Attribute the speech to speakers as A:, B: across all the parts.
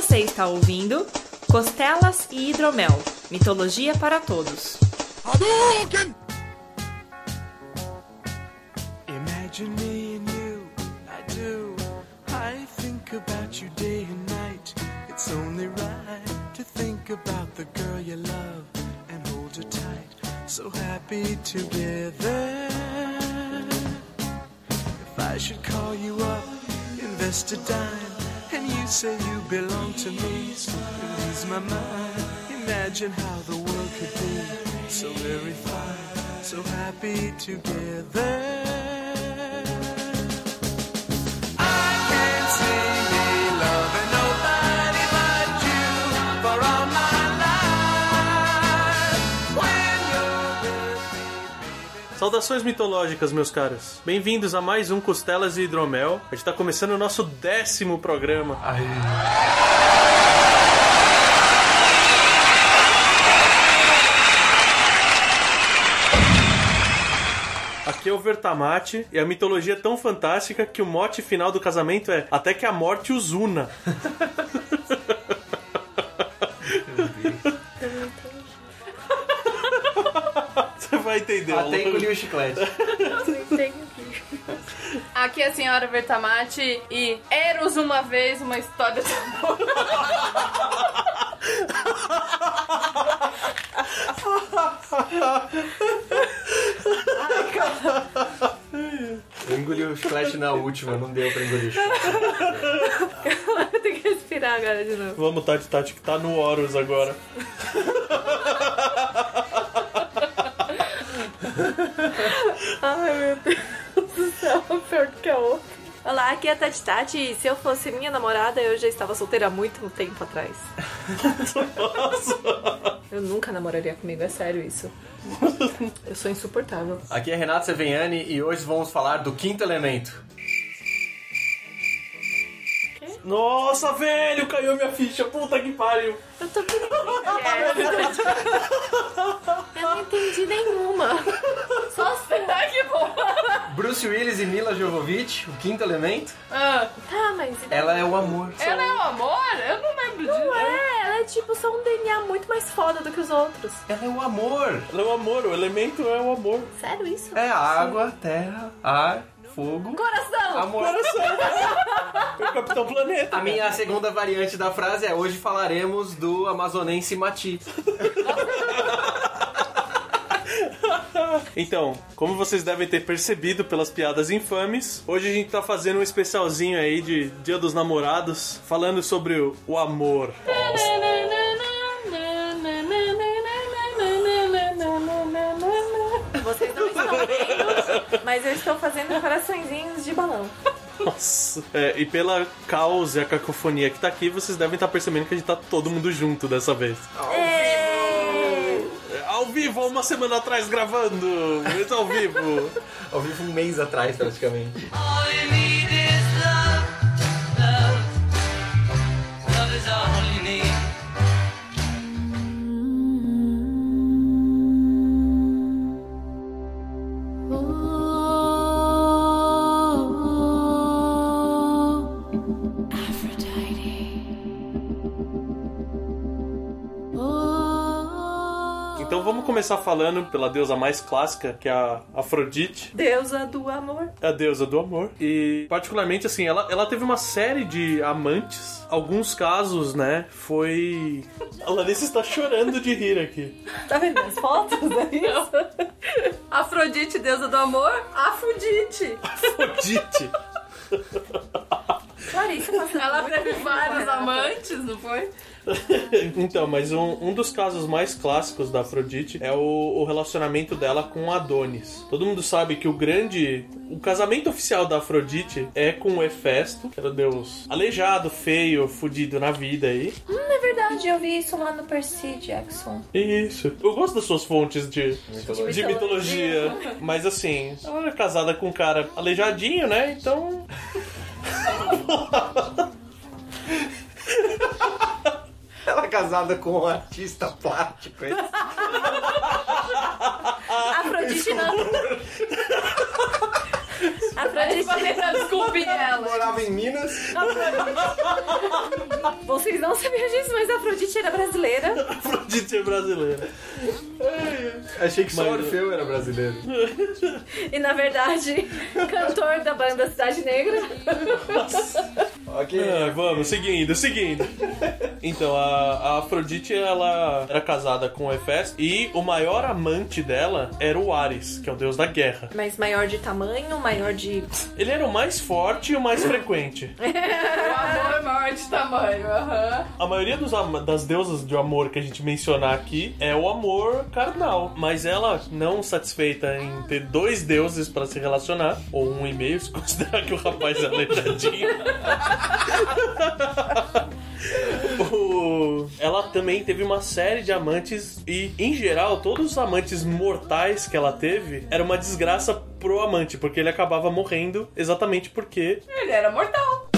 A: Você está ouvindo Costelas e Hidromel Mitologia para Todos.
B: Hadouken!
C: Imagine me and you, I do. I think about you day and night. It's only right to think about the girl you love and hold her tight. So happy together. If I should call you up, invest a dime, you say you belong to me, it ease my mind. Imagine how the world could be so very fine, so happy together.
D: Saudações mitológicas, meus caros. Bem-vindos a mais um Costelas e Hidromel. A gente tá começando o nosso décimo programa. Aqui é o Vertamate e a mitologia é tão fantástica que o mote final do casamento é até que a morte os una. Você vai entender.
E: Até engoliu o chiclete.
F: Aqui é a senhora Vertamati e Eros uma vez uma história de amor.
E: Eu engoli o chiclete na última, não deu pra engolir o chiclete.
F: Tem que respirar agora de novo.
D: Vamos, Tati Tati, que tá no Horus agora.
F: Ai meu Deus do céu, pior que a outra.
G: Olá, aqui é a Tati Tati. Se eu fosse minha namorada, eu já estava solteira há muito tempo atrás. Eu nunca namoraria comigo, é sério isso. Eu sou insuportável.
E: Aqui é Renato Seveniani e hoje vamos falar do quinto elemento.
D: Nossa, velho, caiu minha ficha. Puta que pariu.
G: Eu tô querendo Eu não entendi nenhuma.
F: Só será que bom?
E: Bruce Willis e Mila Jovovich, o quinto elemento.
F: Ah,
G: Tá, mas.
E: Ela é o amor.
F: ela é o amor? Eu não lembro disso.
G: Não é, ela é tipo só um DNA muito mais foda do que os outros.
E: Ela é o amor.
D: Ela é o amor, o elemento é o amor.
G: Sério isso?
E: É água, terra, ar, fogo,
F: Coração!
E: amor.
D: É o Capitão Planeta.
E: A minha segunda variante da frase é hoje falaremos do amazonense Mati.
D: Então, como vocês devem ter percebido pelas piadas infames, hoje a gente tá fazendo um especialzinho aí de Dia dos Namorados, falando sobre o, o amor.
G: Mas eu estou fazendo coraçõezinhos de balão.
D: Nossa. É, e pela caos e a cacofonia que tá aqui, vocês devem estar percebendo que a gente tá todo mundo junto dessa vez. É, Ao vivo, há uma semana atrás gravando, mas ao vivo.
E: Ao vivo um mês atrás, praticamente.
C: All you need is love, love. Love is all
D: começar falando pela deusa mais clássica, que é a Afrodite.
G: Deusa do amor.
D: É a deusa do amor. E, particularmente, assim, ela, ela teve uma série de amantes. Alguns casos, né, foi... A Larissa está chorando de rir aqui.
G: Tá vendo as fotos? É isso?
F: Afrodite, deusa do amor? Afrodite!
D: Afrodite.
G: Clarice passando
F: Ela teve vários amantes, não foi?
D: Então, mas um, um dos casos mais clássicos da Afrodite é o, o relacionamento dela com Adonis. Todo mundo sabe que o grande. O casamento oficial da Afrodite é com o Hefesto, que era o deus aleijado, feio, fudido na vida aí.
G: Hum, é verdade, eu vi isso lá no Percy Jackson.
D: Isso. Eu gosto das suas fontes de,
E: Mitologia.
D: de mitologia. Mas assim, ela era casada com um cara aleijadinho, né? Então.
E: Ela é casada com um artista plástico. hein?
G: Afrodite não. Afrodite,
F: Pra tentar desculpir ela.
E: Morava em Minas.
G: vocês não sabiam disso, mas a Afrodite era brasileira.
D: Afrodite é brasileira.
E: Achei que só
D: Mas-
E: Orfeu era brasileiro.
G: E na verdade, cantor da banda Cidade Negra.
E: Ok.
D: Ah, vamos, seguindo, seguindo. Então, a, a Afrodite, ela era casada com o Hefesto e o maior amante dela era o Ares, que é o deus da guerra.
G: Mas maior de tamanho, maior de.
D: Ele era o mais forte e o mais frequente.
F: O amor é maior de tamanho. Aham.
D: A maioria dos das deusas de amor que a gente mencionar aqui é o amor carnal. Mas ela, não satisfeita em ter dois deuses pra se relacionar, ou um e meio, se considerar que o rapaz é aleijadinho. Ela também teve uma série de amantes e, em geral, todos os amantes mortais que ela teve era uma desgraça pro amante, porque ele acabava morrendo exatamente porque.
F: Ele era mortal.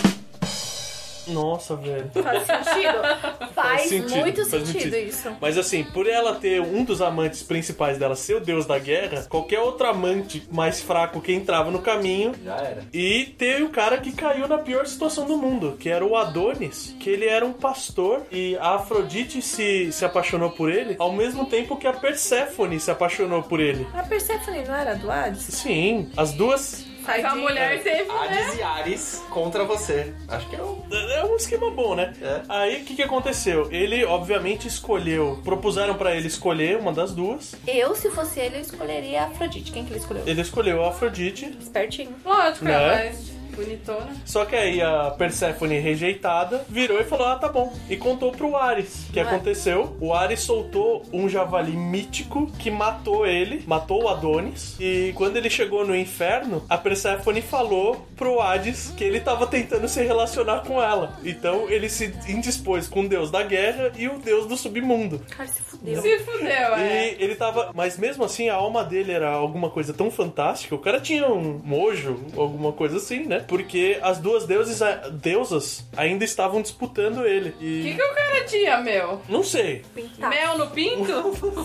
D: Nossa, velho.
G: Faz sentido? Faz,
D: sentido,
G: muito
D: faz
G: sentido
D: sentido.
G: isso.
D: Mas assim, por ela ter um dos amantes principais dela ser o deus da guerra, qualquer outro amante mais fraco que entrava no caminho.
E: Já era.
D: E teve o cara que caiu na pior situação do mundo, que era o Adonis, que ele era um pastor e a Afrodite se, se apaixonou por ele, ao mesmo tempo que a Perséfone se apaixonou por ele.
G: A Persephone não era do Hades?
D: Sim, as duas.
F: Mas a mulher teve, né?
E: Hades e Ares contra você. Acho que é o.
D: É um esquema bom, né?
E: É.
D: Aí o que, que aconteceu? Ele, obviamente, escolheu. Propuseram pra ele escolher uma das duas.
G: Eu, se fosse ele, eu escolheria a Afrodite. Quem que ele escolheu?
D: Ele escolheu a Afrodite.
G: Espertinho.
F: Lógico,
D: Né?
F: é mais bonitona.
D: Só que aí a Perséfone rejeitada virou e falou: Ah, tá bom. E contou pro Ares o que
G: Ué.
D: aconteceu. O Ares soltou um javali mítico que matou ele, matou o Adonis. E quando ele chegou no inferno, a Perséfone falou pro Hades que ele tava tentando se relacionar com ela. Então ele se indispôs com o deus da guerra e o deus do submundo.
G: Cara, se fudeu.
F: Se fudeu, é.
D: E ele tava. Mas mesmo assim, a alma dele era alguma coisa tão fantástica. O cara tinha um mojo, alguma coisa assim, né? Porque as duas deuses, deusas ainda estavam disputando ele.
F: O que,
D: E.
F: que o cara tinha, meu?
D: Não sei.
G: Pintar.
F: Mel no pinto?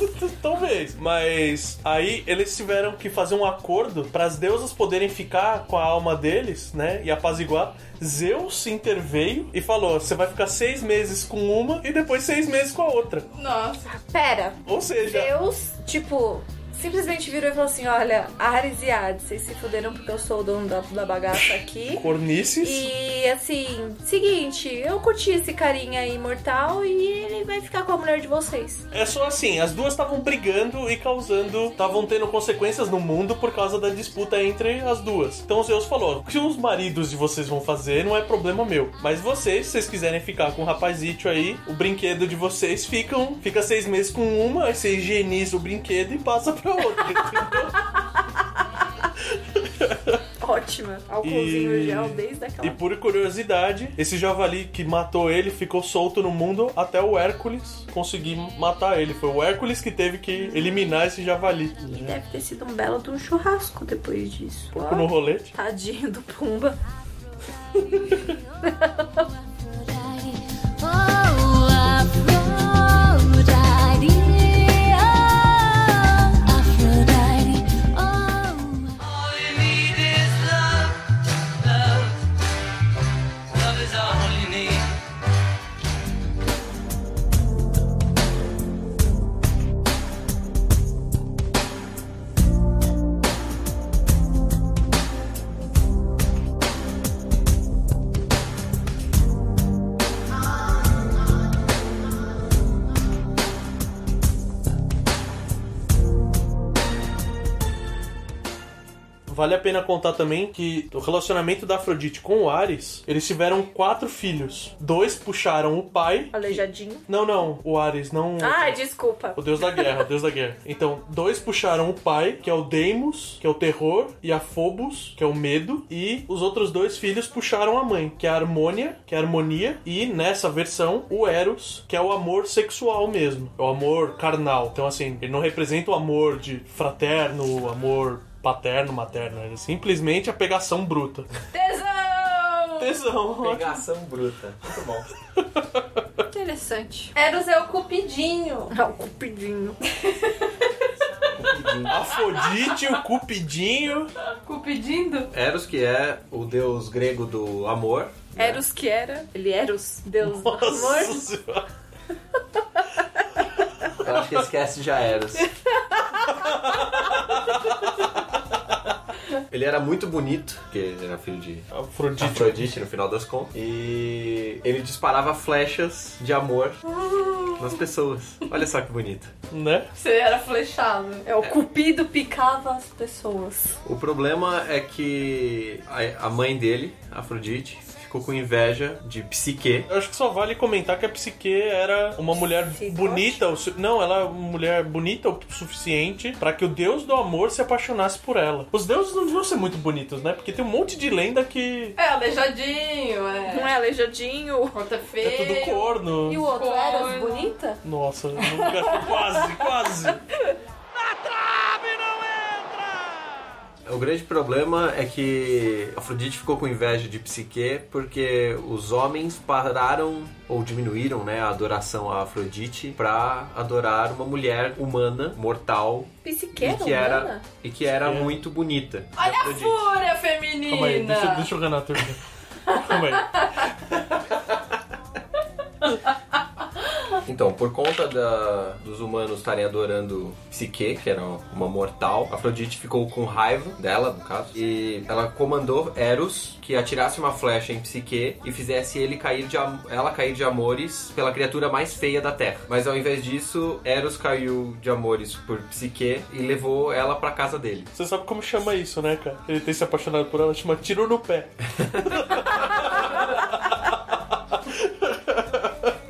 D: Talvez. Mas aí eles tiveram que fazer um acordo para as deusas poderem ficar com a alma deles, né? E apaziguar. Zeus interveio e falou: você vai ficar seis meses com uma e depois seis meses com a outra.
F: Nossa.
G: Pera,
D: Ou seja,
G: Deus, tipo, simplesmente virou e falou assim: olha, Ares e Hades, vocês se fuderam porque eu sou o dono da, da bagaça aqui.
D: cornices.
G: E assim, seguinte, eu curti esse carinha aí imortal e ele vai ficar com a mulher de vocês.
D: É só assim, as duas estavam brigando e causando, estavam tendo consequências no mundo por causa da disputa entre as duas. Então Zeus falou: o que os maridos de vocês vão fazer não é problema meu. Mas vocês, se vocês quiserem ficar com o rapazito aí, o brinquedo de vocês ficam, fica seis meses com uma, aí você higieniza o brinquedo e passa pra?
G: Ótima. Álcoolzinho
D: E-
G: gel desde aquela.
D: E por curiosidade, esse javali que matou ele ficou solto no mundo até o Hércules conseguir matar ele. Foi o Hércules que teve que eliminar esse javali.
G: E deve ter sido um belo de um churrasco depois disso.
D: Ficou no rolete.
G: Tadinho do Pumba.
D: Vale a pena contar também que o relacionamento da Afrodite com o Ares, eles tiveram quatro filhos. Dois puxaram o pai.
G: Aleijadinho.
D: Não, não, o Ares, não.
G: Ai, desculpa.
D: O deus da guerra, o deus da guerra. Então, dois puxaram o pai, que é o Deimos, que é o terror, e a Phobos, que é o medo, e os outros dois filhos puxaram a mãe, que é a Harmônia, que é a harmonia, e nessa versão, o Eros, que é o amor sexual mesmo, é o amor carnal. Então, assim, ele não representa o amor de fraterno, o amor paterno, materno, é simplesmente a pegação bruta.
F: Tesão!
D: Tesão, ótimo.
E: Pegação bruta. Muito bom.
G: Interessante.
F: Eros é o cupidinho.
G: Ah, o cupidinho.
E: Cupidinho.
D: Afrodite, o Cupidinho.
F: Cupidinho?
E: Eros, que é o deus grego do amor. né?
G: Eros que era. Ele Eros, Deus do
D: Nossa
G: amor.
D: senhora.
E: Eu acho que esquece já Eros. Ele era muito bonito, porque ele era filho de
D: Afrodite.
E: Afrodite no final das contas. E ele disparava flechas de amor nas pessoas. Olha só que bonito.
D: Né?
F: Você era flechado.
G: É, o cupido picava as pessoas.
E: O problema é que a a mãe dele, Afrodite, ficou com inveja de Psique.
D: Eu acho que só vale comentar que a Psique era uma mulher
G: Sim,
D: bonita. su- Não, ela é uma mulher bonita o suficiente pra que o deus do amor se apaixonasse por ela. Os deuses não deviam ser muito bonitos, né? Porque tem um monte de lenda que
F: É, aleijadinho,
G: Não
F: é.
G: é aleijadinho.
F: Corta
D: é tudo
F: feio.
D: corno.
G: E o outro,
F: Corno.
G: Eros, bonita?
D: Nossa, nunca... quase, quase.
E: O grande problema é que Afrodite ficou com inveja de Psique porque os homens pararam ou diminuíram né, a adoração a Afrodite pra adorar uma mulher humana, mortal e
G: Psiqueira,
E: que era,
G: humana?
E: e que era
D: Psique.
E: muito bonita.
F: Olha a fúria feminina.
D: Calma aí, deixa, deixa o Renato terminar. Calma aí.
E: Então, por conta da- dos humanos estarem adorando Psique, que era uma mortal, Afrodite ficou com raiva dela, no caso, e ela comandou Eros que atirasse uma flecha em Psique e fizesse ele cair de ela cair de amores pela criatura mais feia da Terra. Mas ao invés disso, Eros caiu de amores por Psique e levou ela pra casa dele.
D: Você sabe como chama isso, né, cara? Ele tem se apaixonado por ela, chama tiro no pé.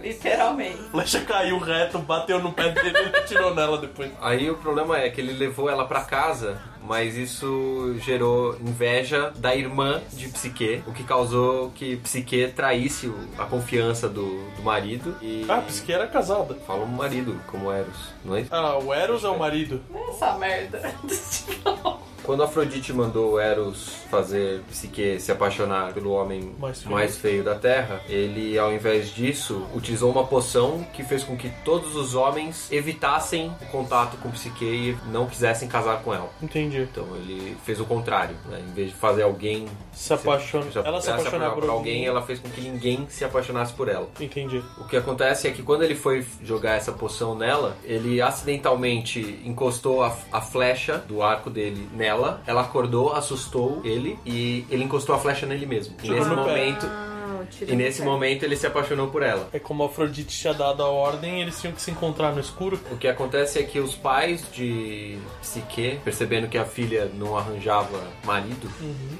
F: Literalmente.
D: A flecha caiu reto, bateu no pé dele e ele atirou nela depois.
E: Aí o problema é que ele levou ela pra casa, mas isso gerou inveja da irmã de Psique, o que causou que Psique traísse o- a confiança do, do marido e.
D: Ah, Psique era casada.
E: Fala um marido, como Eros, não é?
D: Ah, o Eros é o marido.
F: Essa merda.
E: Quando Afrodite mandou Eros fazer Psique se apaixonar pelo homem
D: Mais
E: mais
D: feio.
E: feio. da Terra, ele, ao invés disso, utilizou uma poção que fez com que todos os homens evitassem o contato com Psique e não quisessem casar com ela.
D: Entendi.
E: Então ele fez o contrário, né? Em vez de fazer alguém
D: Se apaixona. Ela se apaixonar por
E: alguém, ela fez com que ninguém se apaixonasse por ela.
D: Entendi.
E: O que acontece é que quando ele foi jogar essa poção nela, ele acidentalmente encostou a, a flecha do arco dele nela. Ela acordou, assustou ele e ele encostou a flecha nele mesmo.
D: Tirou
E: nesse
D: pé.
E: E nesse momento ele se apaixonou por ela.
D: É como a Afrodite tinha dado a ordem, eles tinham que se encontrar no escuro.
E: O que acontece é que os pais de Psique, percebendo que a filha não arranjava marido,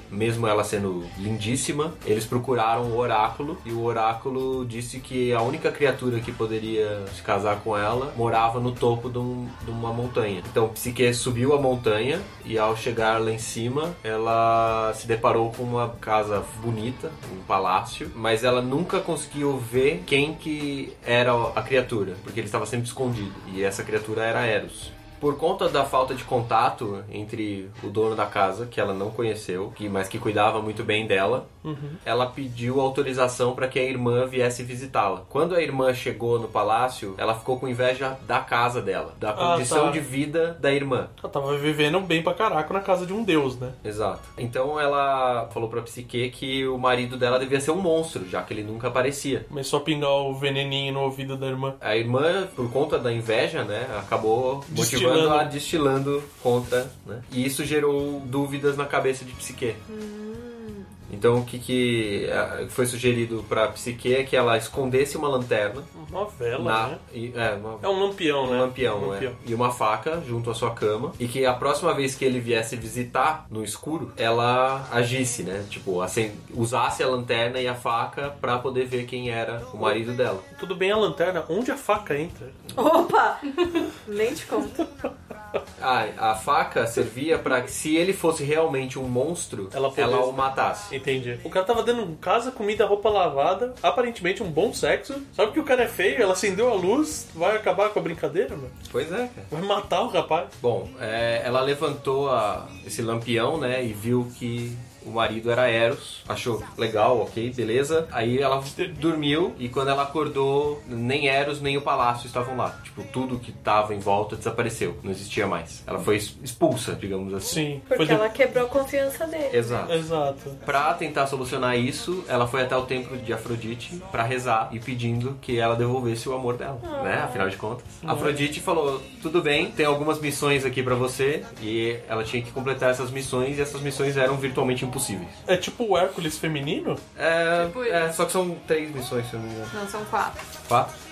E: mesmo ela sendo lindíssima, eles procuraram o oráculo e o oráculo disse que a única criatura que poderia se casar com ela morava no topo de, um- de uma montanha. Então Psique subiu a montanha e ao chegar lá em cima, ela se deparou com uma casa bonita, um palácio, mas ela nunca conseguiu ver quem que era a criatura, porque ele estava sempre escondido. E essa criatura era Eros. Por conta da falta de contato entre o dono da casa, que ela não conheceu, que, mas que cuidava muito bem dela, ela pediu autorização para que a irmã viesse visitá-la. Quando a irmã chegou no palácio, ela ficou com inveja da casa dela, da condição
D: tá.
E: de vida da irmã.
D: Ela tava vivendo bem pra caraca na casa de um deus, né?
E: Exato. Então ela falou pra Psique que o marido dela devia ser um monstro, já que ele nunca aparecia.
D: Começou a pingar o veneninho no ouvido da irmã.
E: A irmã, por conta da inveja, né, acabou motivando
D: Destilando.
E: a destilando contra, né? E isso gerou dúvidas na cabeça de Psique. Então o que, que ah, foi sugerido pra Psique é que ela escondesse uma lanterna
D: Uma vela,
E: na,
D: né?
E: e- é, uma-
D: É um lampião,
E: um
D: né?
E: lampião,
D: Um
E: é. e uma faca junto à sua cama e que a próxima vez que ele viesse visitar no escuro, ela agisse, né? Tipo, assim, usasse a lanterna e a faca pra poder ver quem era o marido dela.
D: Tudo bem a lanterna, onde a faca entra?
G: Opa! Nem te conto.
E: Ah, a faca servia pra que se ele fosse realmente um monstro,
D: Ela
E: ela, o matasse.
D: Entendi. O cara tava dando casa, comida, roupa lavada, aparentemente um bom sexo. Sabe que o cara é feio, ela acendeu a luz, vai acabar com a brincadeira, mano?
E: Pois é, cara.
D: Vai matar o rapaz.
E: Bom, é, ela levantou a- esse lampião, né, e viu que o marido era Eros, achou legal, ok, beleza. Aí ela dormiu e quando ela acordou, nem Eros nem o palácio estavam lá. Tipo, tudo que tava em volta desapareceu, não existia mais. Ela foi expulsa, digamos assim.
D: Sim.
G: Porque
D: de-
G: ela quebrou a confiança dele.
E: Exato.
D: Exato.
E: Pra tentar solucionar isso, ela foi até o templo de Afrodite pra rezar e pedindo que ela devolvesse o amor dela, né? Afinal de contas. Afrodite falou: "Tudo bem, tem algumas missões aqui pra você" e ela tinha que completar essas missões e essas missões eram virtualmente impossíveis.
D: É tipo o Hércules feminino?
E: É,
F: Tipo
E: é,
F: isso.
E: só que são três missões, se eu não me engano.
F: Não, são quatro.
E: Quatro?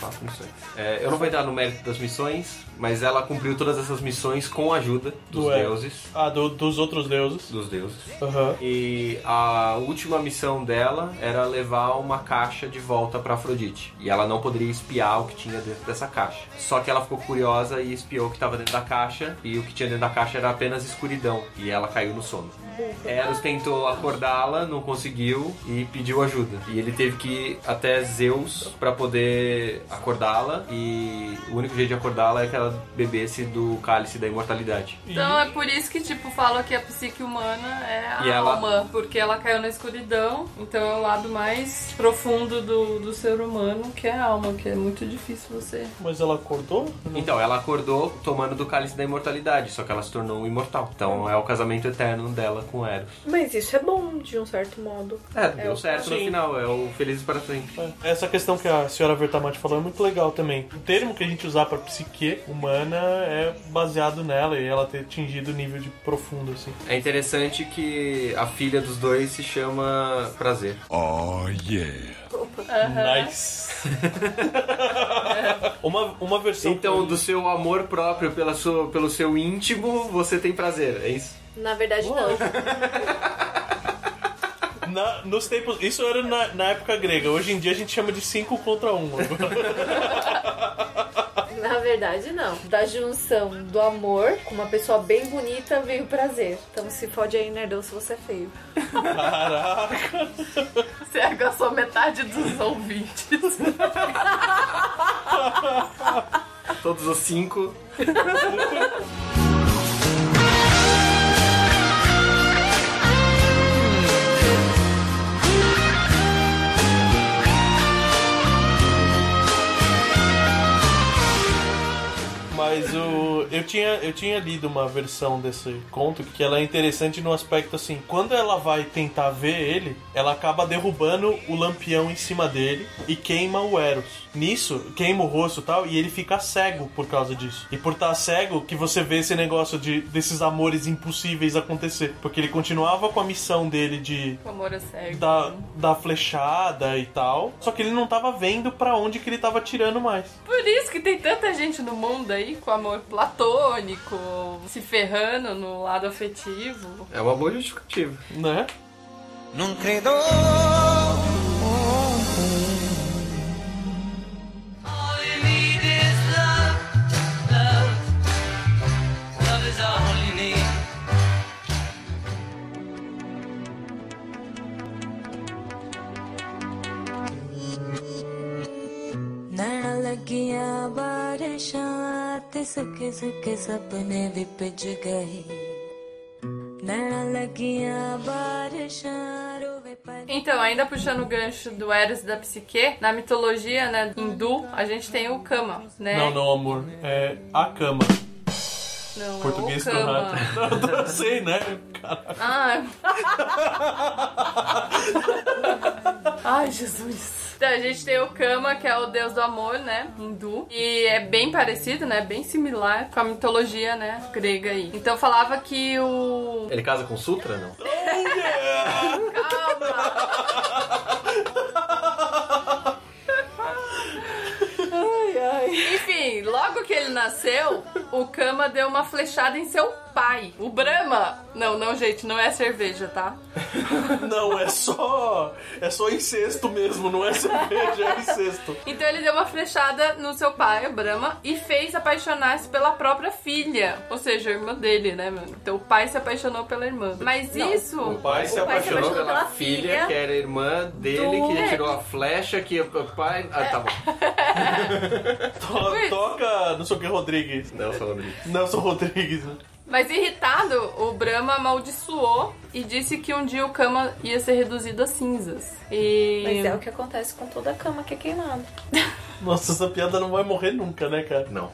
E: Quatro missões. É, eu não vou entrar no mérito das missões, mas ela cumpriu todas essas missões com a ajuda dos
D: Do
E: deuses.
D: Ah, do- dos outros deuses.
E: Dos deuses.
D: Aham.
E: E a última missão dela era levar uma caixa de volta pra Afrodite. E ela não poderia espiar o que tinha dentro dessa caixa. Só que ela ficou curiosa e espiou o que estava dentro da caixa. E o que tinha dentro da caixa era apenas escuridão. E ela caiu no sono. Eros tentou acordá-la, não conseguiu e pediu ajuda. E ele teve que ir até Zeus pra poder acordá-la. E o único jeito de acordá-la é que ela bebesse do cálice da imortalidade.
F: Então é por isso que, tipo, fala que a psique humana é a
E: E ela-
F: alma, porque ela caiu na escuridão, então é o lado mais profundo do, do ser humano, que é a alma, que é muito difícil você.
D: Mas ela acordou? Não.
E: Então, ela acordou tomando do cálice da imortalidade, só que ela se tornou imortal. Então é o casamento eterno dela com Eros.
G: Mas isso é bom, de um certo modo.
E: É, deu
G: o-
E: certo no
D: Sim.
E: final, é o Felizes para sempre.
D: É, Essa questão que a senhora Vertamati falou é muito legal também. O termo que a gente usar pra psique humana é baseado nela e ela ter atingido o nível de profundo, assim.
E: É interessante que a filha dos dois se chama Prazer.
C: Oh, yeah.
D: Nice. uma, uma versão.
E: Então, do seu amor próprio pela sua, pelo seu íntimo, você tem prazer, é isso?
G: Na verdade, não.
D: Na- nos tempos. Isso era na, na época grega. Hoje em dia a gente chama de 5 contra 1. Um.
G: Na verdade, não. Da junção do amor com uma pessoa bem bonita veio o prazer. Então se fode aí, nerdão, se você é feio.
D: Caraca.
F: Você agastou metade dos ouvintes.
E: Todos os cinco.
D: Mas o, eu, tinha, eu tinha lido uma versão desse conto que ela é interessante no aspecto assim: quando ela vai tentar ver ele, ela acaba derrubando o lampião em cima dele e queima o Eros. Nisso, queima o rosto e tal, e ele fica cego por causa disso. E por estar cego, que você vê esse negócio de desses amores impossíveis acontecer. Porque ele continuava com a missão dele de
F: O amor é cego.
D: da, da flechada e tal. Só que ele não tava vendo pra onde que ele tava tirando mais.
F: Por isso que tem tanta gente no mundo aí com amor platônico, se ferrando no lado afetivo.
E: É uma boa justificativa.
D: Né?
H: Non credo.
B: सपने भी पिज गए
F: Então, ainda puxando o gancho do Eros e da Psique, na mitologia né, hindu, a gente tem o Kama, né?
D: Não, não, amor. É a Kama.
F: Não,
D: Português
F: é o Kama.
D: correto. Não, eu sei, né? Caraca.
F: Ah. Ai, Jesus. Então, a gente tem o Kama, que é o deus do amor, né? Hindu. E é bem parecido, né? Bem similar com a mitologia, né? Grega aí. Então falava que o.
E: Ele casa com Sutra, não?
F: Enfim, logo que ele nasceu, o Kama deu uma flechada em seu pai, o Brahma. Não, não, gente, não é cerveja, tá?
D: Não, é só. É só incesto mesmo, não é cerveja, é incesto.
F: Então ele deu uma flechada no seu pai, o Brahma, e fez apaixonar-se pela própria filha. Ou seja, a irmã dele, né, mano? Então o pai se apaixonou pela irmã. Mas isso.
E: O pai se
G: O pai se
E: apaixonou
G: apaixonou
E: pela
G: pela
E: filha,
G: filha
E: que era irmã dele,
G: do-
E: que tirou a flecha, que o pai... Ah, tá bom.
D: To- toca, não sei o que, Rodrigues.
E: Nelson Rodrigues.
D: Nelson Rodrigues. né?
F: Mas irritado, o Brahma amaldiçoou e disse que um dia o Kama ia ser reduzido a cinzas. E.
G: Mas é o que acontece com toda a cama que é queimada.
D: Nossa, essa piada não vai morrer nunca, né, cara?
E: Não.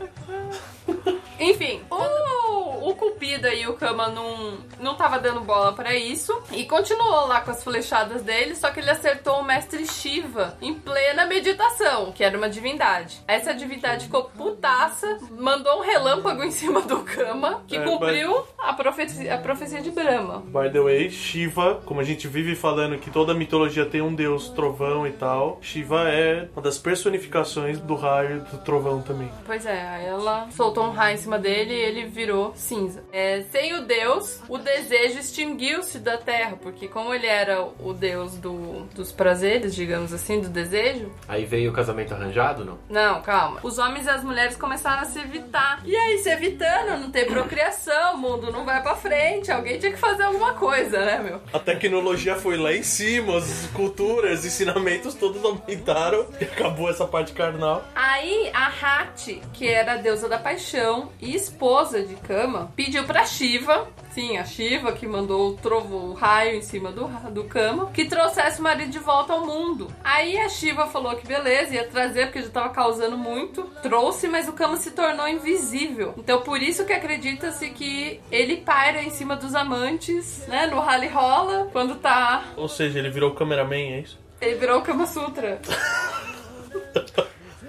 F: Enfim, o, o Cupido e o Kama não, não tava dando bola pra isso e continuou lá com as flechadas dele, só que ele acertou o mestre Shiva em plena meditação, que era uma divindade. Essa divindade ficou putaça, mandou um relâmpago em cima do Kama, que
D: É,
F: cumpriu a, profecia, a profecia de Brahma.
D: By the way, Shiva, como a gente vive falando que toda mitologia tem um deus trovão e tal, Shiva é uma das personificações do raio do trovão também.
F: Pois é, aí ela soltou um raio em cima dele e ele virou cinza. É, sem o deus, o desejo extinguiu-se da terra, porque como ele era o deus do, dos prazeres, digamos assim, do desejo,
E: Aí veio o casamento arranjado, não?
F: Não, calma. Os homens e as mulheres começaram a se evitar. E aí, se evitando, não tem procriação, o mundo não vai pra frente. Alguém tinha que fazer alguma coisa, né, meu?
D: A tecnologia foi lá em cima, as culturas, ensinamentos todos aumentaram e acabou essa parte carnal.
F: Aí, a Hati, que era a deusa da paixão e esposa de Kama, pediu pra Shiva, sim, a Shiva que mandou o trovo, o raio em cima do, do Kama, que trouxesse o marido de volta ao mundo. Aí a Shiva falou que beleza, ia trazer porque já tava causando muito. Trouxe, mas o Kama se tornou invisível. Então, por isso que acredita-se que ele paira em cima dos amantes, né, no rally rola, quando tá...
D: Ou seja, ele virou cameraman, é isso?
F: Ele virou o Kama Sutra.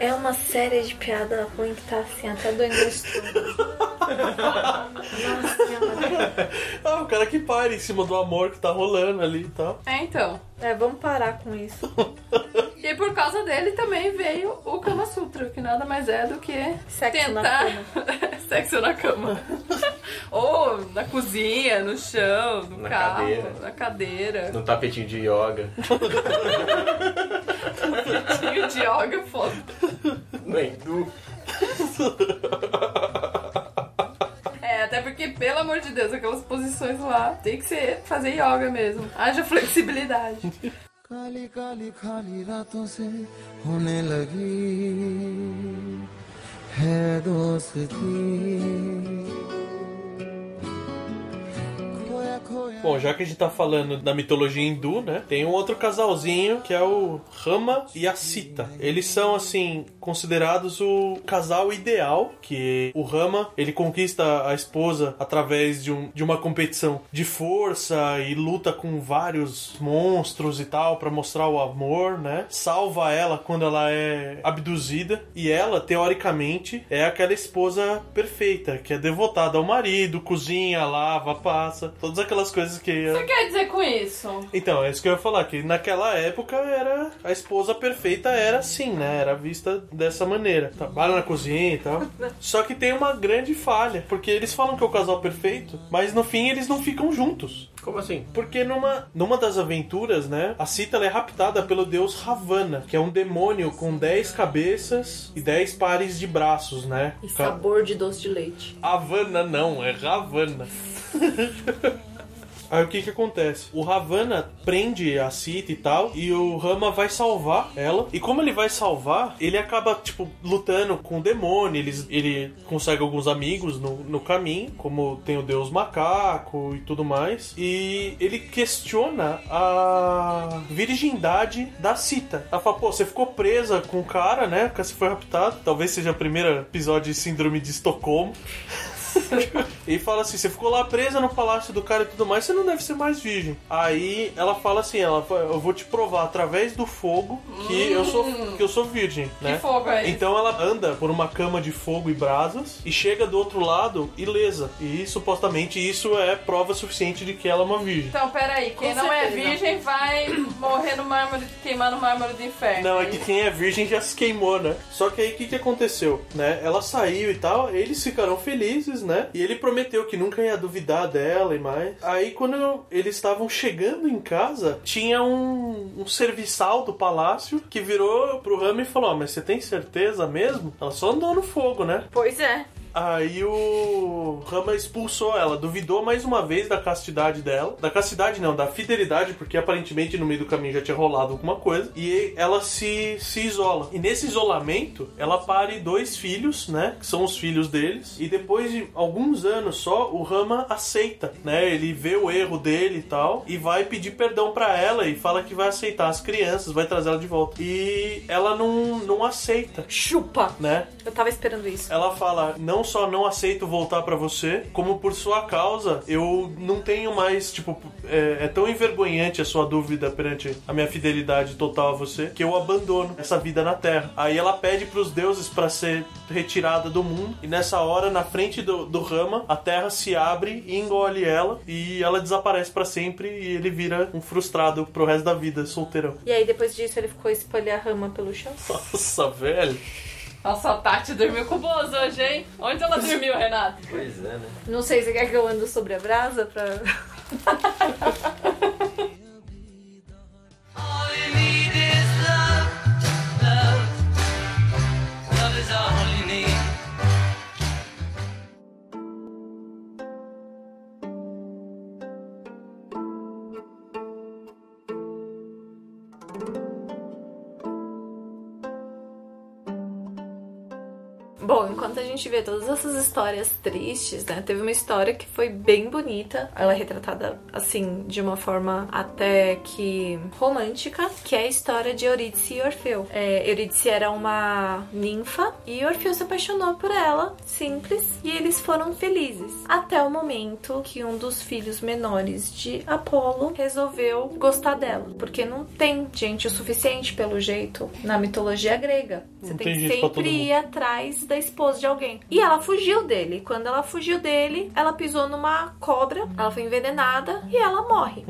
G: É uma série de piada ruim que tá assim, até doendo o estômago.
D: Ah, o cara que para em cima do amor que tá rolando ali e tal.
F: É, então...
G: É, vamos parar com isso.
F: E por causa dele também veio o Kama Sutra, que nada mais é do que
G: Sexo na
F: tentar sexo na cama. Ou na cozinha, no chão, no
E: Na
F: carro,
E: cadeira.
F: na cadeira.
E: Num tapetinho de yoga.
F: Tinho de yoga, foda.
E: No hindu.
F: É, até porque, pelo amor de Deus, aquelas posições lá tem que ser fazer yoga mesmo. Haja flexibilidade.
C: Kali काली खाली रातों से होने लगी है दोस्ती खोया खोया
D: Bom, já que a gente tá falando da mitologia hindu, né? Tem um outro casalzinho que é o Rama e a Sita. Eles são, assim, considerados o casal ideal, que o Rama, ele conquista a esposa através de, um, de uma competição de força e luta com vários monstros e tal pra mostrar o amor, né? Salva ela quando ela é abduzida e ela, teoricamente, é aquela esposa perfeita, que é devotada ao marido, cozinha, lava, passa, todas aquelas coisas que
F: O que quer dizer com isso?
D: então, é isso que eu ia falar, que naquela época era a esposa perfeita era assim, né? Era vista dessa maneira. Trabalha na cozinha e tal. Só que tem uma grande falha, porque eles falam que é o casal perfeito, mas no fim eles não ficam juntos.
E: Como assim?
D: Porque numa, numa das aventuras, né, a ela é raptada pelo deus Ravana, que é um demônio com 10 cabeças e 10 pares de braços, né?
G: E sabor de doce de leite.
D: Havana não, é Ravana. Aí o que que acontece? O Ravana prende a Sita e tal, e o Rama vai salvar ela. E como ele vai salvar, ele acaba, tipo, lutando com o demônio. Ele, ele consegue alguns amigos no, no caminho, como tem o deus macaco e tudo mais. E ele questiona a virgindade da Sita. Ela fala, pô, você ficou presa com o cara, né? Porque você foi raptado. Talvez seja o primeiro episódio de Síndrome de Estocolmo. E fala assim: você ficou lá presa no palácio do cara e tudo mais, você não deve ser mais virgem. Aí ela fala assim: ela, fala, eu vou te provar através do fogo que eu sou que eu sou virgem, né?
F: fogo é esse?
D: Então ela anda por uma cama de fogo e brasas e chega do outro lado ilesa. E supostamente isso é prova suficiente de que ela é uma virgem.
F: Então, peraí, quem
G: Com
F: não é
G: certeza.
F: virgem vai morrer no mármore, queimar no mármore do inferno.
D: Não, é que quem é virgem já se queimou, né? Só que aí o que, que aconteceu, né? Ela saiu e tal, eles ficaram felizes, né? E ele prometeu que nunca ia duvidar dela e mais. Aí quando eles estavam chegando em casa, tinha um, um serviçal do palácio que virou pro Rami e falou: Ó, mas você tem certeza mesmo? Ela só andou no fogo, né?
G: Pois é.
D: Aí o Rama expulsou ela, duvidou mais uma vez da castidade dela. Da castidade não, da fidelidade, porque aparentemente no meio do caminho já tinha rolado alguma coisa. E ela se, se isola. E nesse isolamento, ela pare dois filhos, né? Que são os filhos deles. E depois de alguns anos só, o Rama aceita, né? Ele vê o erro dele e tal. E vai pedir perdão pra ela e fala que vai aceitar as crianças, vai trazer ela de volta. E ela não, não aceita,
G: Chupa!
D: né?
G: Eu tava esperando isso.
D: Ela fala: não só não aceito voltar pra você, como por sua causa eu não tenho mais, tipo, é, é tão envergonhante a sua dúvida perante a minha fidelidade total a você que eu abandono essa vida na Terra. Aí ela pede pros deuses pra ser retirada do mundo e nessa hora, na frente do, do Rama, a Terra se abre e engole ela e ela desaparece pra sempre e ele vira um frustrado pro resto da vida, solteirão.
G: E aí, depois disso, ele ficou a espalhar rama pelo chão.
D: Nossa, velho.
F: Nossa, a Tati dormiu com o Bozo hoje, hein? Onde ela dormiu, Renato?
E: Pois é, né?
G: Não sei, você quer que eu ando sobre a brasa pra... gente vê todas essas histórias tristes, né? Teve uma história que foi bem bonita. Ela é retratada, assim, de uma forma até que romântica, que é a história de Eurídice e Orfeu. É, Eurídice era uma ninfa e Orfeu se apaixonou por ela, simples, e eles foram felizes. Até o momento que um dos filhos menores de Apolo resolveu gostar dela. Porque não tem gente o suficiente, pelo jeito, na mitologia grega. Você
D: Não
G: tem que sempre ir atrás da esposa de alguém. E ela fugiu dele. Quando ela fugiu dele, ela pisou numa cobra, ela foi envenenada e ela morre.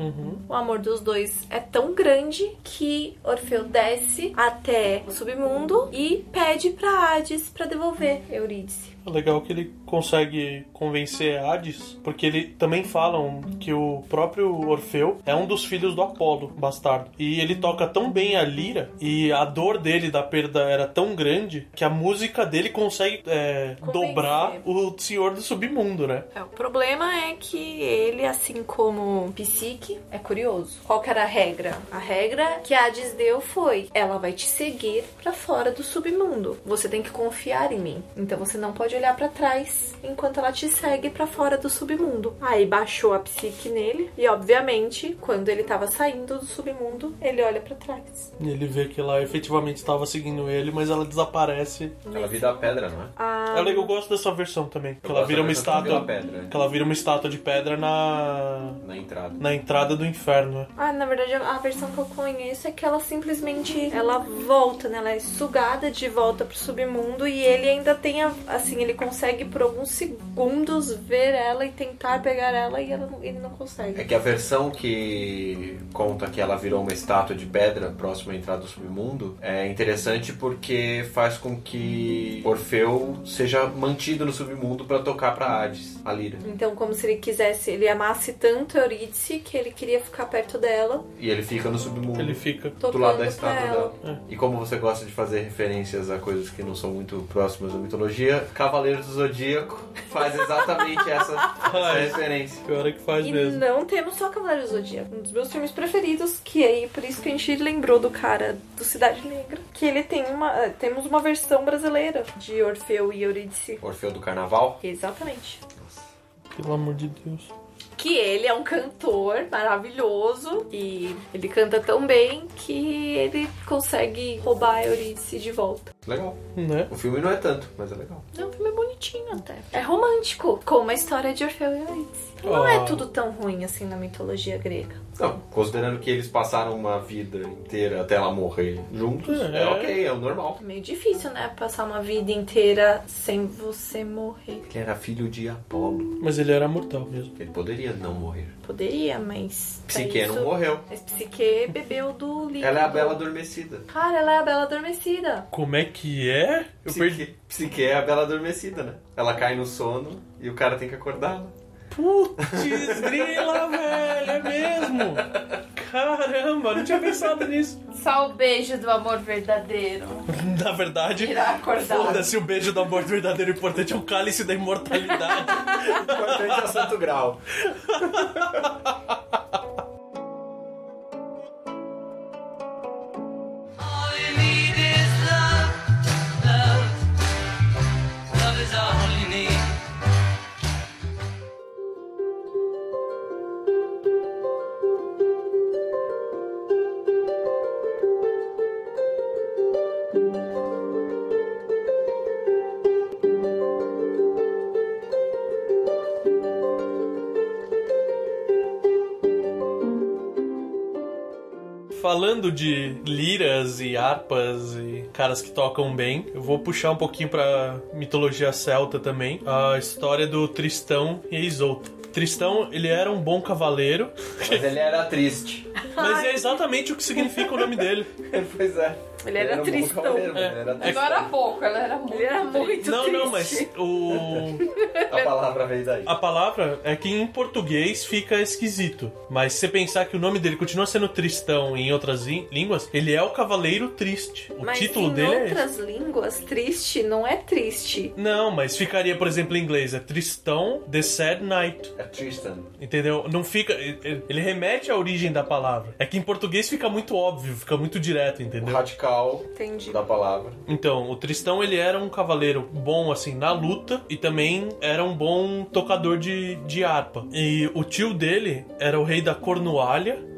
G: O amor dos dois é tão grande que Orfeu desce até o submundo e pede pra Hades pra devolver Eurídice.
D: É legal que ele consegue convencer Hades, porque ele também falam que o próprio Orfeu é um dos filhos do Apolo, bastardo. E ele toca tão bem a lira e a dor dele da perda era tão grande que a música dele consegue é, dobrar o Senhor do Submundo, né?
G: É, o problema é que ele, assim como Psique, é curioso. Qual que era a regra? A regra que Hades deu foi: ela vai te seguir pra fora do submundo. Você tem que confiar em mim. Então você não pode olhar pra trás enquanto ela te segue pra fora do submundo. Aí baixou a Psique nele e, obviamente, quando ele tava saindo do submundo, ele olha pra trás.
D: E ele vê que ela efetivamente estava seguindo ele, mas ela desaparece.
E: Ela vira a pedra, não é?
G: Ah,
D: É legal, eu gosto dessa versão também. Que ela vira uma estátua.
E: a pedra,
D: Que ela vira uma estátua de pedra na.
E: na entrada.
D: na entrada do inferno, né?
G: Ah, na verdade, a versão que eu conheço é que ela simplesmente ela volta, né? Ela é sugada de volta pro submundo e ele ainda tem a, assim, ele consegue por alguns segundos ver ela e tentar pegar ela e ela não- ele não
E: É
G: consegue.
E: que a versão que conta que ela virou uma estátua de pedra próxima à entrada do submundo é interessante porque faz com que Orfeu seja mantido no submundo pra tocar pra Hades, a lira.
G: Então, como se ele quisesse, ele amasse tanto Eurídice que ele queria ficar perto dela,
E: E ele fica no submundo.
D: Ele fica.
E: do lado da estátua
G: ela.
E: dela. E como você gosta de fazer referências a coisas que não são muito próximas da mitologia, Cavaleiros do Zodíaco faz exatamente essa, essa referência.
D: Pior é que faz
G: E
D: mesmo.
G: não temos só Cavaleiros do Zodíaco, um dos meus filmes preferidos, que aí por isso que a gente lembrou do cara do Cidade Negra, que ele tem uma, eh, temos uma versão brasileira de Orfeu e Eurídice.
E: Orfeu do Carnaval.
G: Exatamente.
D: Pelo amor de Deus.
G: Que ele é um cantor maravilhoso e ele canta tão bem que ele consegue roubar a Eurídice de volta.
E: Legal.
D: Né?
E: O filme não é tanto, mas é legal.
G: É um filme bonitinho até. É romântico, como a história de Orfeu e Eurídice. Não
D: Oh.
G: é tudo tão ruim assim na mitologia grega.
E: Não, considerando que eles passaram uma vida inteira até ela morrer juntos, é,
D: É.
E: ok, é o normal.
G: É meio difícil, né? Passar uma vida inteira sem você morrer.
E: Ele era filho de Apolo.
D: Mas ele era mortal mesmo.
E: Ele poderia não morrer.
G: Poderia, mas.
E: Psique
G: isso-
E: não morreu.
G: Mas Psique bebeu do líquido.
E: Ela é a Bela Adormecida.
G: Cara, ela é a Bela Adormecida.
D: Como é que é? Eu perdi.
E: Psique, Psique é a Bela Adormecida, né? Ela cai no sono e o cara tem que acordá-la.
D: Putz, grila, velho, é mesmo. Caramba, não tinha pensado nisso.
F: Só o beijo do amor verdadeiro.
D: Na verdade, foda-se o beijo do amor verdadeiro. O importante é o cálice da imortalidade.
E: Importante é Santo Grau.
D: Falando de liras e harpas e caras que tocam bem, eu vou puxar um pouquinho pra mitologia celta também. A história do Tristão e Isolta. Tristão, ele era um bom cavaleiro,
E: Mas ele era triste.
D: mas é exatamente o que significa o nome dele.
E: pois é.
G: Ele era
E: bom
G: tristão.
E: cavaleiro,
D: É.
E: ele era triste.
F: Agora há pouco, ela era muito.
G: Ele era muito
D: Não,
G: triste.
D: não, mas o
E: A palavra veio daí.
D: a palavra é que em português fica esquisito, mas se você pensar que o nome dele continua sendo Tristão em outras lí- línguas, ele é o cavaleiro triste. O
G: Mas
D: título
G: em
D: dele é esse.
G: outras línguas, triste não é triste.
D: Não, mas ficaria, por exemplo, em inglês, é Tristão The Sad Night.
E: É Tristan.
D: Entendeu? Não fica. Ele remete à origem da palavra. É que em português fica muito óbvio, fica muito direto,
E: O
D: entendeu?
E: Radical
G: Entendi.
E: da palavra.
D: Então, o Tristão ele era um cavaleiro bom assim na luta e também era um bom tocador de, de harpa. E o tio dele era o rei da Cornualha.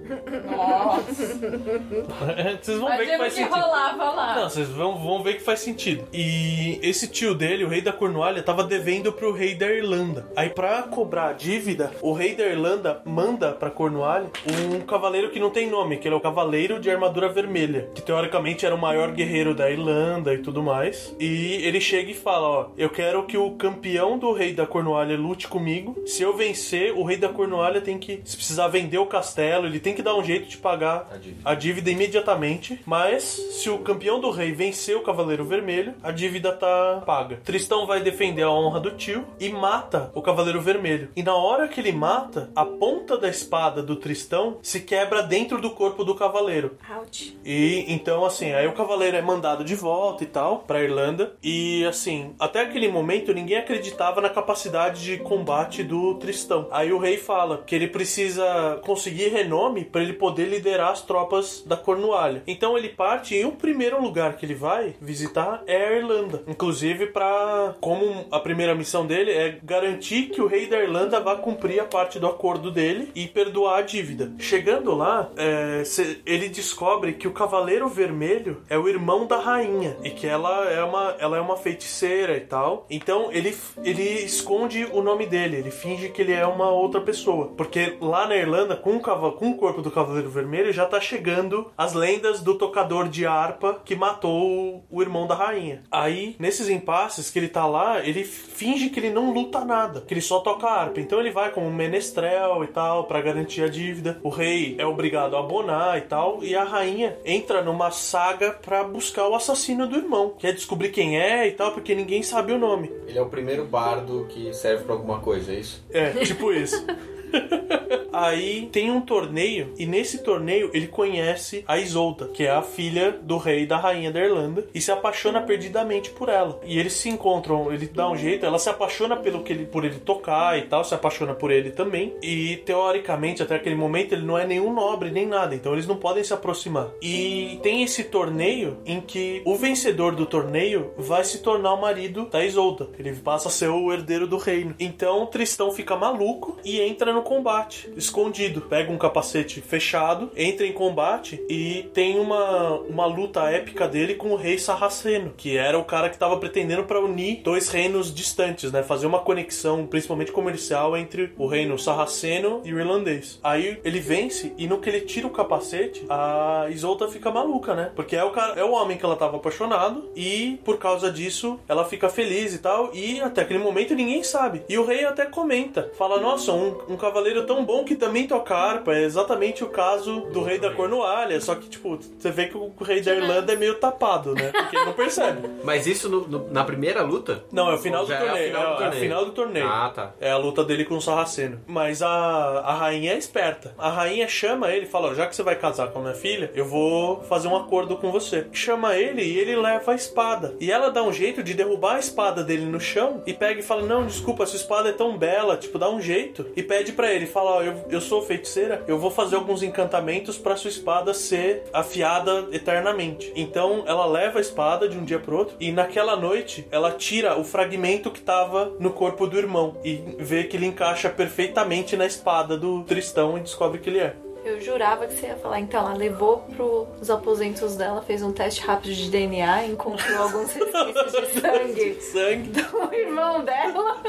F: Nossa.
D: Vocês vão ver que faz
F: que
D: sentido.
F: rolava lá.
D: Não, vocês vão, vão ver que faz sentido. E esse tio dele, o rei da Cornualha, tava devendo pro rei da Irlanda. Aí, pra cobrar a dívida, o rei da Irlanda manda pra Cornualha um cavaleiro que não tem nome, que ele é o Cavaleiro de Armadura Vermelha, que teoricamente era o maior guerreiro da Irlanda e tudo mais. E ele chega e fala: Ó, eu quero que o campeão do rei da Cornualha lute comigo. Se eu vencer, o rei da Cornualha tem que, se precisar vender o castelo, ele tem que dar um jeito de pagar
E: A dívida.
D: a dívida imediatamente, mas se o campeão do rei vencer o Cavaleiro Vermelho, a dívida tá paga. Tristão vai defender a honra do tio e mata o Cavaleiro Vermelho. E na hora que ele mata, a ponta da espada do Tristão se quebra dentro do corpo do cavaleiro.
G: Ouch.
D: E então, assim, aí o cavaleiro é mandado de volta e tal pra Irlanda. E assim, até aquele momento ninguém acreditava na capacidade de combate do Tristão. Aí o rei fala que ele precisa conseguir renome pra ele poder liderar as tropas da Cornualha. Então ele parte e o primeiro lugar que ele vai visitar é a Irlanda. Inclusive para como a primeira missão dele é garantir que o rei da Irlanda vá cumprir a parte do acordo dele e perdoar a dívida. Chegando lá, é, ele descobre que o Cavaleiro Vermelho é o irmão da rainha e que ela é uma, ela é uma feiticeira e tal. Então ele, ele esconde o nome dele, ele finge que ele é uma outra pessoa. Porque lá na Irlanda, com o, com o corpo do Cavaleiro Vermelho, já tá chegando as lendas do tocador de harpa que matou o irmão da rainha. Aí, nesses impasses que ele tá lá, ele finge que ele não luta nada, que ele só toca harpa. Então ele vai como um menestrel e tal, pra garantir a dívida. O rei é obrigado a abonar e tal, e a rainha entra numa saga pra buscar o assassino do irmão. Quer descobrir quem é e tal, porque ninguém sabe o nome.
E: Ele é o primeiro bardo que serve pra alguma coisa, é isso?
D: É, tipo isso. Aí tem um torneio, e nesse torneio ele conhece a Isolda, que é a filha do rei e da rainha da Irlanda, e se apaixona perdidamente por ela. E eles se encontram, ele dá um jeito, ela se apaixona pelo que ele, por ele tocar e tal, se apaixona por ele também. E teoricamente, até aquele momento, ele não é nenhum nobre nem nada, então eles não podem se aproximar. E tem esse torneio em que o vencedor do torneio vai se tornar o marido da Isolda. Ele passa a ser o herdeiro do reino. Então Tristão fica maluco e entra no combate, escondido. Pega um capacete fechado, entra em combate e tem uma, uma luta épica dele com o rei Sarraceno, que era o cara que estava pretendendo para unir dois reinos distantes, né? Fazer uma conexão, principalmente comercial, entre o reino sarraceno e o irlandês. Aí ele vence e no que ele tira o capacete, a Isolda fica maluca, né? Porque é o cara, é o homem que ela tava apaixonado e por causa disso ela fica feliz e tal. E até aquele momento ninguém sabe. E o rei até comenta, fala: Nossa, um, um cavaleiro tão bom que que também toca harpa é exatamente o caso do rei da Cornualha, só que, tipo, você vê que o rei da Irlanda é meio tapado, né? Porque ele não percebe.
E: Mas isso no- no- na primeira luta?
D: Não, é o final do
E: é
D: torneio.
E: final do
D: é, é o
E: torneio?
D: final do torneio.
E: Ah, tá.
D: É a luta dele com o Sarraceno. Mas a, a rainha é esperta. A rainha chama ele e fala: ó, já que você vai casar com a minha filha, eu vou fazer um acordo com você. Chama ele e ele leva a espada. E ela dá um jeito de derrubar a espada dele no chão e pega e fala: Não, desculpa, sua espada é tão bela, tipo, dá um jeito. E pede pra ele: fala, ó, eu, eu sou feiticeira, eu vou fazer alguns encantamentos pra sua espada ser afiada eternamente. Então ela leva a espada de um dia pro outro e naquela noite ela tira o fragmento que tava no corpo do irmão e vê que ele encaixa perfeitamente na espada do Tristão e descobre que ele é.
G: Eu jurava que você ia falar, então ela levou pros aposentos dela, fez um teste rápido de DNA, encontrou alguns resquícios de sangue
D: Sangue,
G: do irmão dela.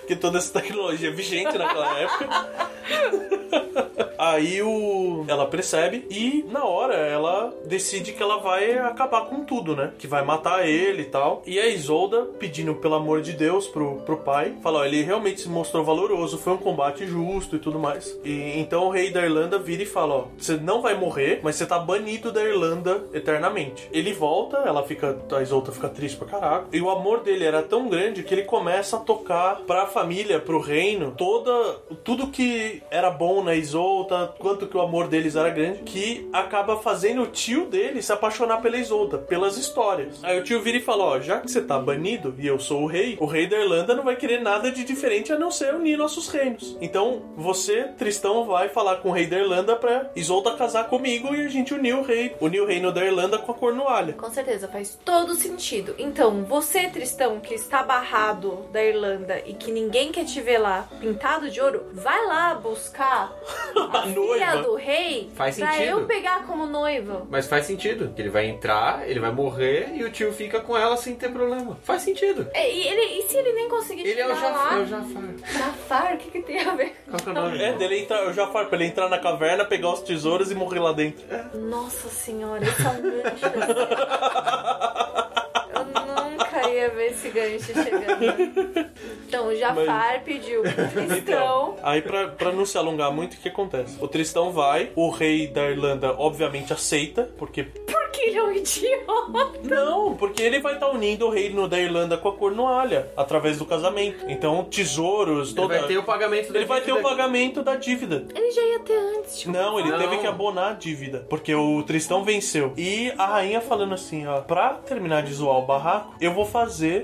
D: Porque toda essa tecnologia é vigente naquela época. Aí o ela percebe e na hora ela decide que ela vai acabar com tudo, né? Que vai matar ele e tal. E a Isolda pedindo pelo amor de Deus pro, pro pai, fala, ó, ele realmente se mostrou valoroso, foi um combate justo e tudo mais. E então o rei da Irlanda vira e fala, ó, você não vai morrer, mas você tá banido da Irlanda eternamente. Ele volta, ela fica, a Isolda fica triste pra caraca. E o amor dele era tão grande que ele começa a tocar pra família, pro reino, toda tudo que era bom na Isolda, quanto que o amor deles era grande, que acaba fazendo o tio dele se apaixonar pela Isolda, pelas histórias. Aí o tio vira e fala, ó, já que você tá banido e eu sou o rei, o rei da Irlanda não vai querer nada de diferente a não ser unir nossos reinos. Então, você, Tristão, vai falar com o rei da Irlanda pra Isolda casar comigo e a gente unir o rei, unir o reino da Irlanda com a Cornualha.
G: Com certeza, faz todo sentido. Então, você, Tristão, que está barrado da Irlanda e que ninguém quer te ver lá pintado de ouro, vai lá buscar a,
D: A
G: filha
D: noiva.
G: do rei
E: Faz
G: pra
E: sentido.
G: eu pegar como noiva.
E: Mas faz sentido. que Ele vai entrar, ele vai morrer e o tio fica com ela sem ter problema. Faz sentido.
G: E, e ele, e se ele nem conseguir
E: Ele é o
G: chegar
E: Jafar. É
G: lá?
E: o Jafar.
G: Jafar, o que, que tem a ver?
E: Qual que é o nome?
D: É, dele entrar, eu já falo pra ele entrar na caverna, pegar os tesouros e morrer lá dentro.
G: Nossa senhora, esse é um gancho. Eu nunca ia ver esse gancho chegando. Então, o Jafar pediu pro Tristão.
D: Então, aí pra, pra não se alongar muito, o que acontece? O Tristão vai, o rei da Irlanda obviamente aceita, porque.
G: Porque ele é um idiota.
D: Não, porque ele vai estar unindo o reino da Irlanda com a Cornualha, através do casamento. Então, tesouros,
E: Ele
D: toda.
E: vai ter o pagamento da
D: Ele vai ter o
E: dívida.
D: pagamento da dívida.
G: Ele já ia ter antes, tipo.
D: Não, ele
E: Não.
D: teve que abonar a dívida. Porque o Tristão venceu. E a rainha falando assim, ó. Pra terminar de zoar o barraco, eu vou fazer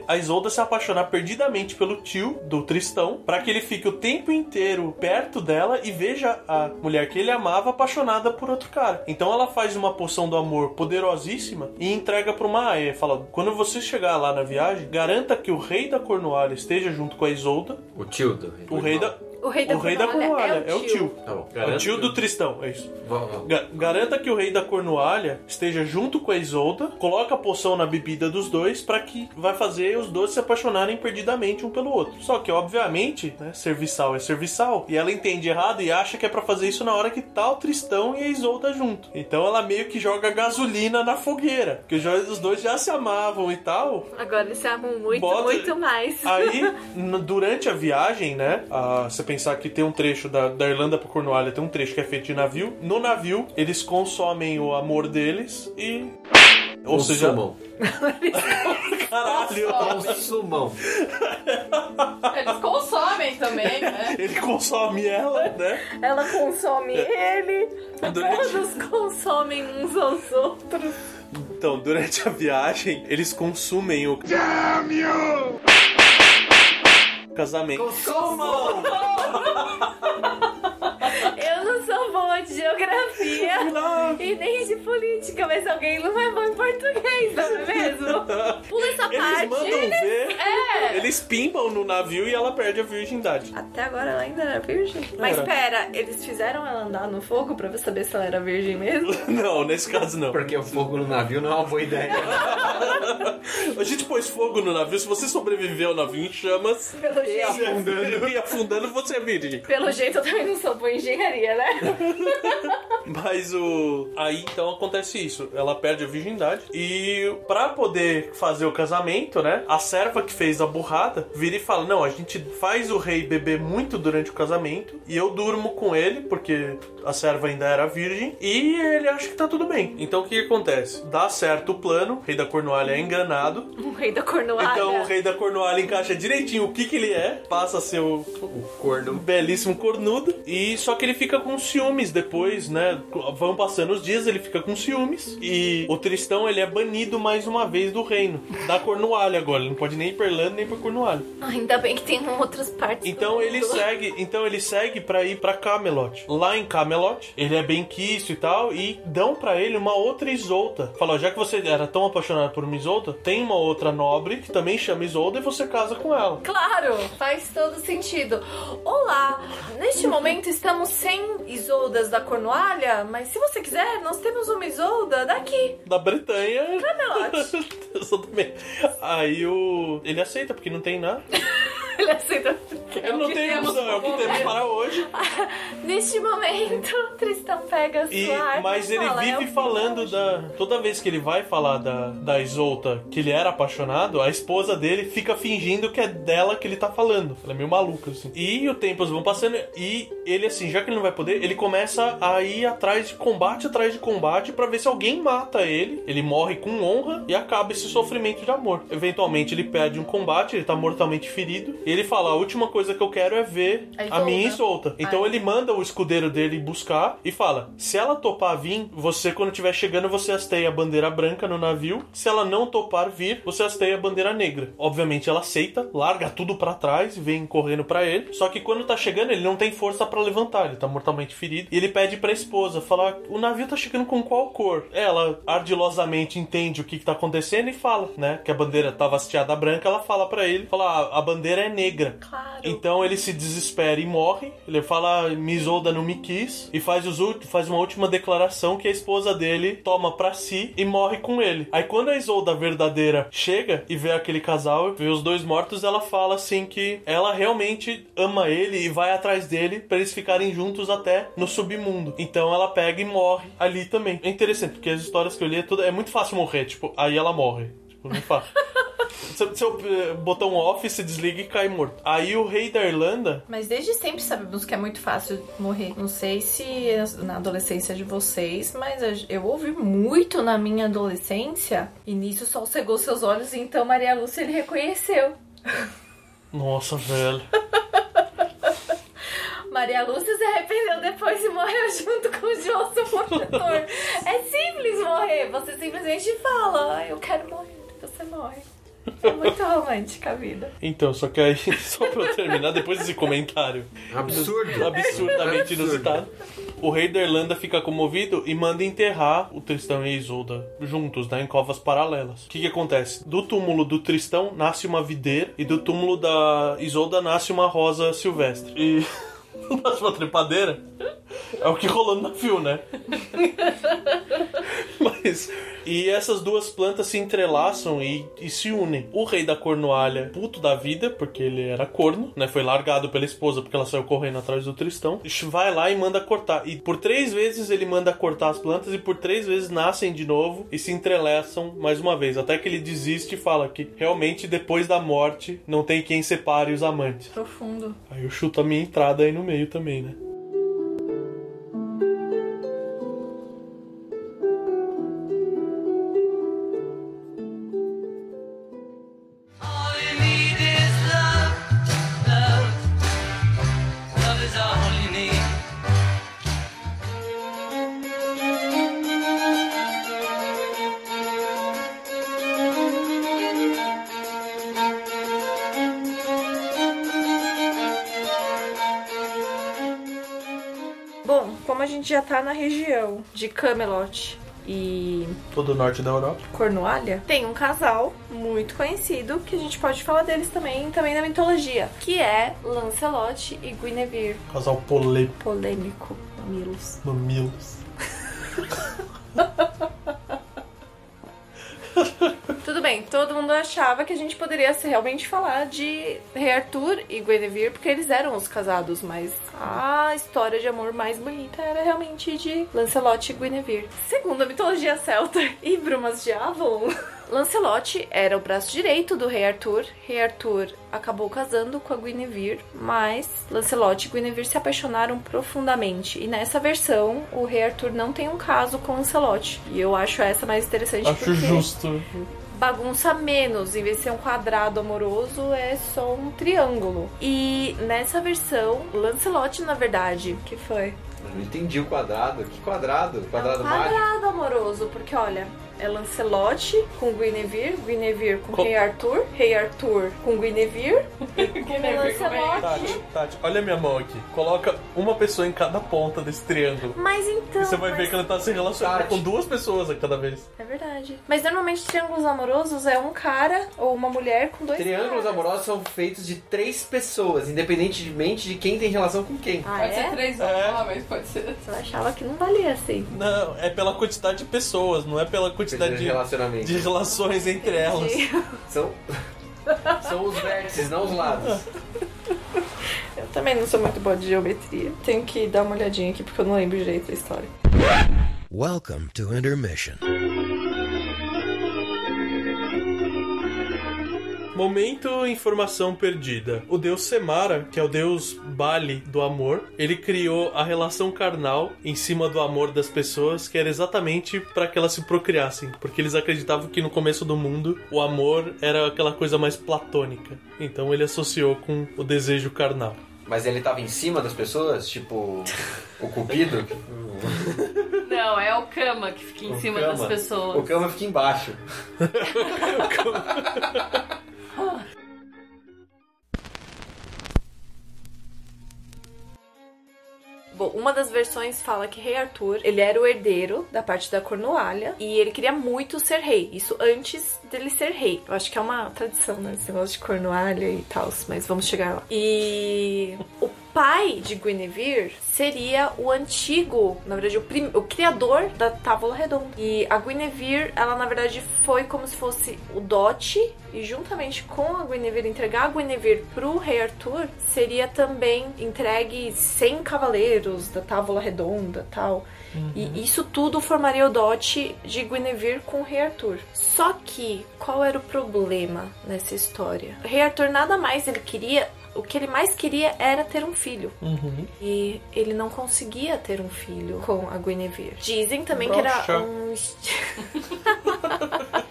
D: a Isolda se apaixonar perdidamente pelo tio do Tristão. Pra que ele fique o tempo inteiro perto dela e veja a mulher que ele amava apaixonada por outro cara. Então ela faz uma poção do amor poderosíssima e entrega pra uma aia. Fala: quando você chegar lá na viagem, garanta que o rei da Cornualha esteja junto com a Isolda.
E: O tio do rei.
D: O rei da.
G: O rei da
D: o rei da
G: Cornualha
D: Cornualha é o tio.
E: Tá bom.
D: É o tio do Tristão, é isso. Ga- Garanta que o rei da Cornualha esteja junto com a Isolda, coloca a poção na bebida dos dois pra que vai fazer os dois se apaixonarem perdidamente um pelo outro. Só que, obviamente, né, serviçal é serviçal, e ela entende errado e acha que é pra fazer isso na hora que tá o Tristão e a Isolda junto. Então ela meio que joga gasolina na fogueira, porque os dois já se amavam e tal,
G: Agora eles se amam muito,
D: Bota-
G: muito mais.
D: Aí, durante a viagem, né? ah, você pensar que tem um trecho da, da Irlanda pra Cornualha, tem um trecho que é feito de navio. No navio, eles consomem o amor deles e. Ou seja.
E: Consumam.
D: Caralho!
E: Consumam.
F: Eles consomem também, né?
D: Ele consome ela, né?
G: Ela consome ele.
D: Durante-
G: Todos consomem uns aos outros.
D: Então, durante a viagem, eles consumem o. Casamento.
E: Consumam!
G: Eu não sou boa de geografia e nem de política, mas alguém não é bom em português, não é mesmo? Pula essa
D: Eles
G: parte.
D: mandam ver.
F: É.
D: Eles pimbam no navio e ela perde a virgindade.
G: Até agora ela ainda era virgem. Mas
D: Era.
G: pera, eles fizeram ela andar no fogo pra saber se ela era virgem mesmo?
D: Não, nesse caso não.
E: Porque o fogo no navio não é uma boa ideia.
D: A gente pôs fogo no navio. Se você sobreviveu ao navio em chamas
G: Pelo
D: e
G: jeito.
D: afundando, e afundando, você é virgem.
G: Pelo jeito eu também não sou boa em engenharia, né?
D: Mas o. Aí então acontece isso. Ela perde a virgindade. E pra poder fazer o casamento, né? A serva que fez a burrada vira e fala: Não, a gente faz o rei beber muito durante o casamento. E eu durmo com ele, porque a serva ainda era virgem. E ele acha que tá tudo bem. Então o que, acontece? Dá certo o plano. O rei da Cornualha é enganado.
G: O rei da Cornualha.
D: Então o rei da Cornualha encaixa direitinho o que, que ele é. Passa a ser o,
E: O corno.
D: belíssimo cornudo. E só que ele fica com ciúmes depois, né? Vão passando os dias, ele fica com ciúmes. E o Tristão, ele é banido mais uma vez do reino. Da Cornualha agora. Ele não pode nem ir pra Irlanda nem pra Cornualha.
G: Ainda bem que tem outras partes.
D: Então
G: do
D: ele
G: mundo.
D: segue, então ele segue para ir pra Camelot. Lá em Camelot, ele é bem quisto e tal e dão pra ele uma outra Isolda. Falou, já que você era tão apaixonado por uma Isolda, tem uma outra nobre que também chama Isolda e você casa com ela.
G: Claro, faz todo sentido. Olá, neste momento estamos sem Isoldas da Cornualha, mas se você quiser, nós temos uma Isolda daqui.
D: Da Bretanha.
G: Camelot.
D: Exatamente. Aí o. Ele aceita, porque não tem nada.
G: Ele aceita.
D: Ele não
F: temos
D: opção, é o que temos
F: momento.
D: para hoje.
G: Neste momento, Tristão pega a sua
D: E,
G: arma
D: mas ele
G: fala, "É
D: vive
G: o
D: falando da. Toda vez que ele vai falar da, da Isolta que ele era apaixonado, a esposa dele fica fingindo que é dela que ele tá falando. Ela é meio maluca, assim. E o tempos vão passando e ele, assim, já que ele não vai poder, ele começa a ir atrás de combate atrás de combate pra ver se alguém mata ele. Ele morre com honra e acaba esse sofrimento de amor. Eventualmente ele perde um combate, ele tá mortalmente ferido. E ele fala: a última coisa que eu quero é ver
G: A
D: a minha. Isolta. Então
G: Ai.
D: ele manda o escudeiro dele buscar e fala: se ela topar vir, você, quando estiver chegando, você hasteia a bandeira branca no navio. Se ela não topar vir, você hasteia a bandeira negra. Obviamente ela aceita, larga tudo pra trás e vem correndo pra ele. Só que quando tá chegando, ele não tem força pra levantar, ele tá mortalmente ferido. E ele pede pra esposa: falar, o navio tá chegando com qual cor? Ela ardilosamente entende o que, que tá acontecendo e fala, né? Que a bandeira tava hasteada branca, ela fala pra ele: fala, "Ah, a bandeira é negra.
G: Claro.
D: Então ele se desespera e morre. Ele fala Misolda não me quis e faz, os, faz uma última declaração que a esposa dele toma pra si e morre com ele. Aí quando a Isolda verdadeira chega e vê aquele casal, vê os dois mortos, ela fala assim que ela realmente ama ele e vai atrás dele pra eles ficarem juntos até no submundo. Então ela pega e morre ali também. É interessante porque as histórias que eu li é, tudo, é muito fácil morrer, tipo, aí ela morre. Tipo, muito fácil. Seu, seu eh, botão off se desliga e cai morto. Aí o rei da Irlanda
G: Mas desde sempre sabemos que é muito fácil morrer. Não sei se na adolescência de vocês, mas eu ouvi muito na minha adolescência. E nisso o sol cegou seus olhos, e então Maria Lúcia ele reconheceu.
D: Nossa, velho.
G: Maria Lúcia se arrependeu depois e morreu junto com o João, seu protetor. é simples morrer. Você simplesmente fala, "Ah, eu quero morrer. Você morre. É muito romântica a vida.
D: Então, só que aí, só pra eu terminar, depois desse comentário
E: Absurdo.
D: absurdamente
E: Absurdo.
D: inusitado, o rei da Irlanda fica comovido e manda enterrar o Tristão e a Isolda juntos, né, em covas paralelas. O que que acontece? Do túmulo do Tristão nasce uma videira e do túmulo da Isolda nasce uma rosa silvestre. E nasce uma trepadeira. É o que rolou no navio, né? Mas. E essas duas plantas se entrelaçam e, e se unem. O rei da Cornualha, puto da vida, porque ele era corno, né? Foi largado pela esposa porque ela saiu correndo atrás do Tristão. Vai lá e manda cortar. E por três vezes ele manda cortar as plantas e por três vezes nascem de novo e se entrelaçam mais uma vez. Até que ele desiste e fala que realmente depois da morte não tem quem separe os amantes.
G: Profundo.
D: Aí eu chuto a minha entrada aí no meio também, né?
G: Gente já tá na região de Camelot e
D: Todo o norte da Europa.
G: Cornualha, tem um casal muito conhecido que a gente pode falar deles também, também na mitologia, que é Lancelot e Guinevere.
D: Casal polê
G: Polêmico, mamilos.
D: mamilos.
G: todo mundo achava que a gente poderia realmente falar de Rei Arthur e Guinevere, porque eles eram os casados, mas a história de amor mais bonita era realmente de Lancelot e Guinevere. Segundo a mitologia celta e Brumas de Avalon, Lancelot era o braço direito do rei Arthur. Rei Arthur acabou casando com a Guinevere, mas Lancelot e Guinevere se apaixonaram profundamente. E nessa versão, o rei Arthur não tem um caso com Lancelot. E eu acho essa mais interessante
D: Acho
G: porque
D: justo.
G: Bagunça menos. Em vez de ser um quadrado amoroso, é só um triângulo. E nessa versão, Lancelot, na verdade, que foi?
E: Eu não entendi o quadrado. Que quadrado? Quadrado
G: é um
E: mágico.
G: quadrado amoroso, porque olha, é Lancelot com Guinevere, Guinevere com
D: Co-
G: Rei Arthur, Rei Arthur com Guinevere, com Lancelot.
D: Tati, Tati, olha a minha mão aqui. Coloca uma pessoa em cada ponta desse triângulo.
G: Mas então.
D: E você vai ver
G: mas-
D: que ela tá se relacionando
E: Tati.
D: com duas pessoas a cada vez.
G: É verdade. Mas normalmente triângulos amorosos é um cara ou uma mulher com dois
E: Triângulos
G: caras.
E: amorosos são feitos de três pessoas, independentemente de quem tem relação com quem.
G: Ah,
F: Pode ser
G: é?
F: três
D: É.
F: homens, pode ser.
G: Eu achava que não valia assim.
D: Não, é pela quantidade de pessoas, não é pela quantidade
E: de
D: de,
E: relacionamento.
D: de relações entre elas.
E: São, são os vértices, não os lados.
G: Eu também não sou muito boa de geometria. Tenho que dar uma olhadinha aqui porque eu não lembro direito da história.
I: Welcome to Intermission.
D: Momento informação perdida. O deus Semara, que é o deus Bali do amor, ele criou a relação carnal em cima do amor das pessoas, que era exatamente para que elas se procriassem, porque eles acreditavam que no começo do mundo o amor era aquela coisa mais platônica. Então ele associou com o desejo carnal.
E: Mas ele tava em cima das pessoas, tipo o cupido.
F: Não, é o Kama que fica em
E: O
F: cima
E: Kama.
F: das pessoas.
E: O cama fica embaixo.
G: Bom, uma das versões fala que rei Arthur, ele era o herdeiro da parte da Cornualha e ele queria muito ser rei. Isso antes dele ser rei. Eu acho que é uma tradição, né? Esse negócio de Cornualha e tal, mas vamos chegar lá. E o pai de Guinevere seria o antigo, na verdade, o, prim- o criador da Távola Redonda. E a Guinevere, ela na verdade foi como se fosse o dote e juntamente com a Guinevere entregar a Guinevere pro rei Arthur, seria também entregue 100 cavaleiros da Távola Redonda, tal. E isso tudo formaria o dote de Guinevere com o rei Arthur. Só que qual era o problema nessa história? O rei Arthur nada mais ele queria o que ele mais queria era ter um filho.
D: Uhum.
G: E ele não conseguia ter um filho com a Guinevere. Dizem também que
D: Broxa.
G: era um.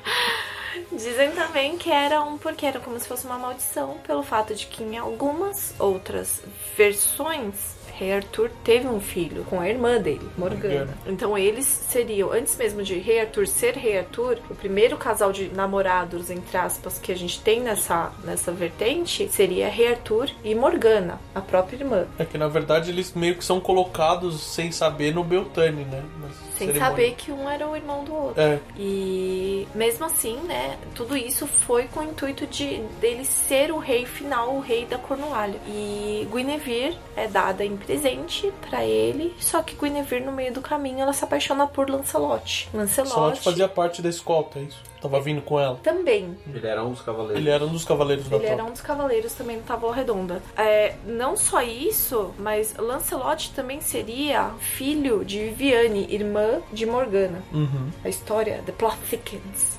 G: Dizem também que era um porque era como se fosse uma maldição pelo fato de que em algumas outras versões Rei Arthur teve um filho com a irmã dele, Morgana.
D: Morgana.
G: Então eles seriam, antes mesmo de Rei Arthur ser Rei Arthur, o primeiro casal de namorados, entre aspas, que a gente tem nessa, nessa vertente seria Rei Arthur e Morgana, a própria irmã.
D: É que na verdade eles meio que são colocados sem saber no Beltane, né? Na
G: Sem
D: cerimônia.
G: saber que um era o irmão do outro.
D: É,
G: E mesmo assim, né, tudo isso foi com o intuito de dele ser o rei final, o rei da Cornualha. E Guinevere é dada em presente pra ele, só que Guinevere no meio do caminho ela se apaixona por Lancelot. Lancelot,
D: fazia parte da escolta, é isso. Tava vindo com ela.
G: também.
E: Ele era um dos cavaleiros.
D: Ele era um dos cavaleiros da
G: Ele
D: tropa.
G: era um dos cavaleiros também do Távola Redonda. É, não só isso, mas Lancelot também seria filho de Viviane, irmã de Morgana.
D: Uhum.
G: A história, The Plot Thickens.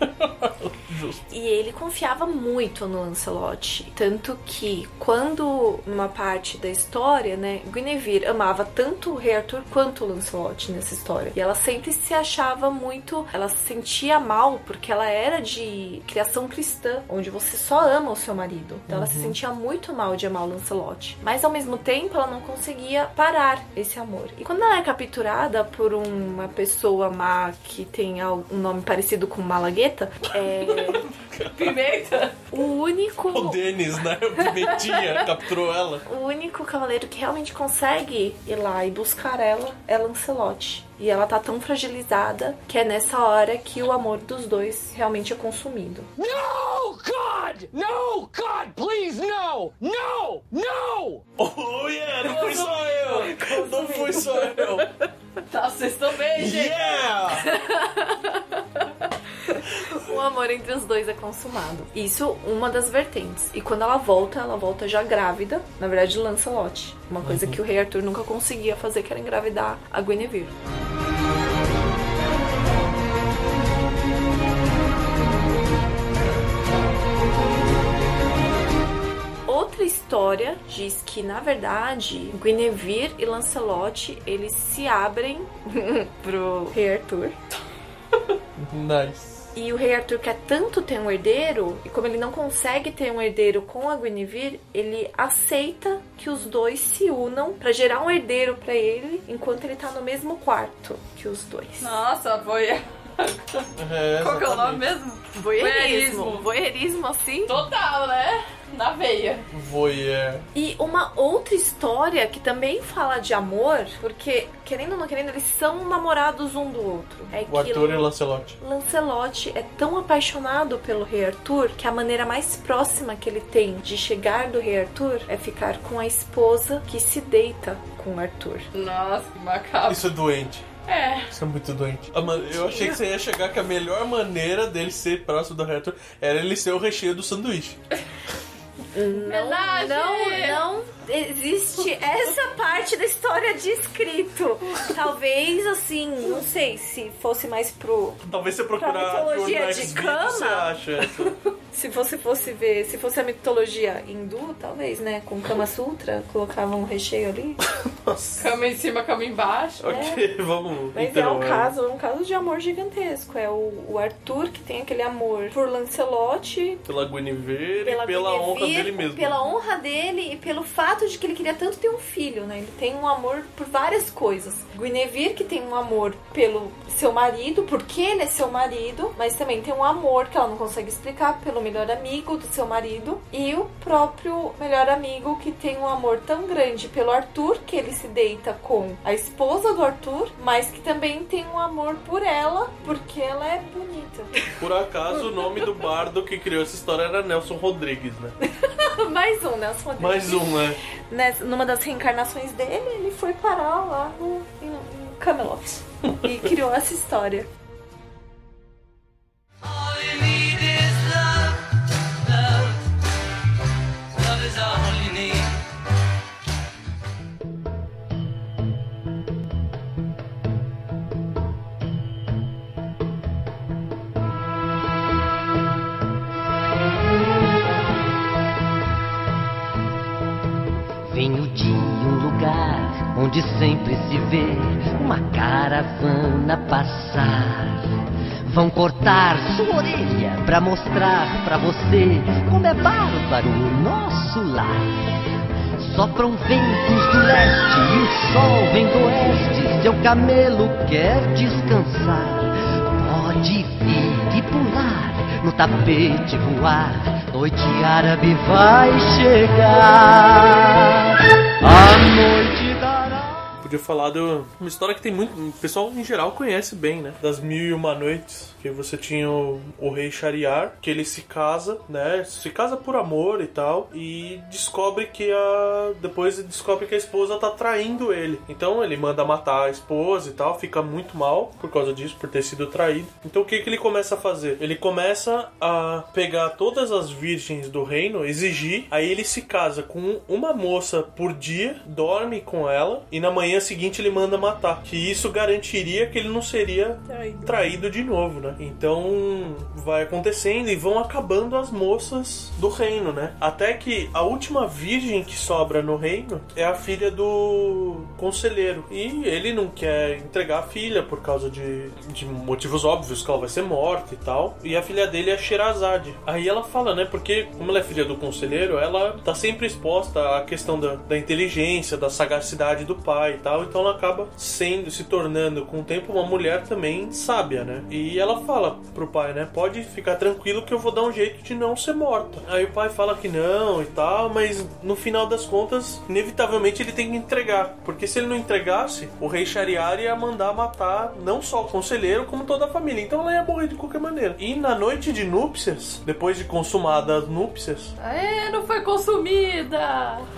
D: Justo.
G: E ele confiava muito no Lancelot. Tanto que, quando, numa parte da história, né, Guinevere amava tanto o Rei Arthur quanto o Lancelot nessa história. E ela sempre se achava muito. Ela se sentia mal porque ela era de criação cristã, onde você só ama o seu marido. Então ela se sentia muito mal de amar o Lancelot. Mas ao mesmo tempo, ela não conseguia parar esse amor. E quando ela é capturada por uma pessoa má que tem um nome parecido com Malagueta, é.
F: Pimenta.
G: O único.
D: O Denis, né? O Pimentinha capturou ela.
G: O único cavaleiro que realmente consegue ir lá e buscar ela é Lancelot. E ela tá tão fragilizada que é nessa hora que o amor dos dois realmente é consumido.
J: No, God! No, God, please, no! No! No!
D: Oh, yeah! Não fui só eu! Não fui só eu!
F: Tá, vocês estão bem, gente.
D: Yeah!
G: o amor entre os dois é consumado. Isso, uma das vertentes. E quando ela volta, ela volta já grávida. Na verdade, Lancelot. Uma coisa que o rei Arthur nunca conseguia fazer, que era engravidar a Guinevere. Outra história diz que, na verdade, Guinevere e Lancelot, eles se abrem pro rei Arthur.
D: Nice.
G: E o rei Arthur quer tanto ter um herdeiro, e como ele não consegue ter um herdeiro com a Guinevere, ele aceita que os dois se unam pra gerar um herdeiro pra ele, enquanto ele tá no mesmo quarto que os dois.
F: Nossa, foi.
D: É,
F: Qual que é o nome mesmo?
G: Voyeurismo. Voyeurismo, assim.
F: Total, né? Na veia.
D: Voyeur.
G: E uma outra história que também fala de amor, porque, querendo ou não querendo, eles são namorados um do outro. É
D: O Arthur e o Lancelot.
G: Lancelot é tão apaixonado pelo rei Arthur que a maneira mais próxima que ele tem de chegar do rei Arthur é ficar com a esposa que se deita com Arthur.
F: Nossa, que macabro.
D: Isso é doente.
F: É.
D: Isso é muito doente. Eu achei que você ia chegar que a melhor maneira dele ser próximo do Arthur era ele ser o recheio do sanduíche.
F: Verdade.
G: Não, não existe essa parte da história de escrito. Talvez assim, não sei se fosse mais pro
D: Talvez você
G: Pra
D: procurar no
G: mitologia de cama?
D: você acha.
G: Se você fosse ver, se fosse a mitologia hindu, talvez, né? Com Kama Sutra, colocavam um recheio ali.
D: Nossa.
F: Cama em cima, cama embaixo.
D: Ok, vamos.
G: Mas
D: então,
G: é um caso, é um caso de amor gigantesco. É o, o Arthur que tem aquele amor por Lancelot,
D: Pela Guinevere
G: pela,
D: e pela honra dele mesmo.
G: Pela honra dele e pelo fato de que ele queria tanto ter um filho, né? Ele tem um amor por várias coisas. Guinevere que tem um amor pelo seu marido, porque ele é seu marido, mas também tem um amor que ela não consegue explicar pelo melhor amigo do seu marido e o próprio melhor amigo que tem um amor tão grande pelo Arthur que ele se deita com a esposa do Arthur, mas que também tem um amor por ela, porque ela é bonita.
D: Por acaso, o nome do bardo que criou essa história era Nelson Rodrigues, né?
G: Mais um, né? Rodrigues?
D: Mais um, né?
G: Nessa- numa das reencarnações dele, ele foi parar lá no, em, em Camelot e criou essa história.
K: Onde sempre se vê uma caravana passar. Vão cortar sua orelha pra mostrar pra você como é bárbaro o nosso lar. Sopram ventos do leste e o sol vem do oeste. Seu camelo quer descansar. Pode vir e pular, no tapete voar. Noite árabe vai chegar. A noite.
D: Podia falar de uma história que tem muito. O pessoal em geral conhece bem, né? Das Mil e Uma Noites. Que você tinha o, o rei Shariar, que ele se casa, né? Se casa por amor e tal. E descobre que a. Depois descobre que a esposa tá traindo ele. Então ele manda matar a esposa e tal. Fica muito mal por causa disso, por ter sido traído. Então o que, que ele começa a fazer? Ele começa a pegar todas as virgens do reino, exigir. Aí ele se casa com uma moça por dia, dorme com ela. E na manhã seguinte ele manda matar. Que isso garantiria que ele não seria
G: Traído.
D: traído de novo, né? Então vai acontecendo e vão acabando as moças do reino, né? Até que a última virgem que sobra no reino é a filha do conselheiro. E ele não quer entregar a filha por causa de, de motivos óbvios, que ela vai ser morta e tal. E a filha dele é Sherazade. Aí ela fala, né? Porque, como ela é filha do conselheiro, ela tá sempre exposta à questão da, da inteligência, da sagacidade do pai e tal. Então ela acaba sendo, se tornando com o tempo uma mulher também sábia, né? E ela fala pro pai, né? Pode ficar tranquilo que eu vou dar um jeito de não ser morta. Aí o pai fala que não e tal, mas no final das contas, inevitavelmente ele tem que entregar. Porque se ele não entregasse, o rei Shariar ia mandar matar não só o conselheiro, como toda a família. Então ela ia morrer de qualquer maneira. E na noite de núpcias, depois de consumadas as núpcias,
F: Aê, não foi consumida!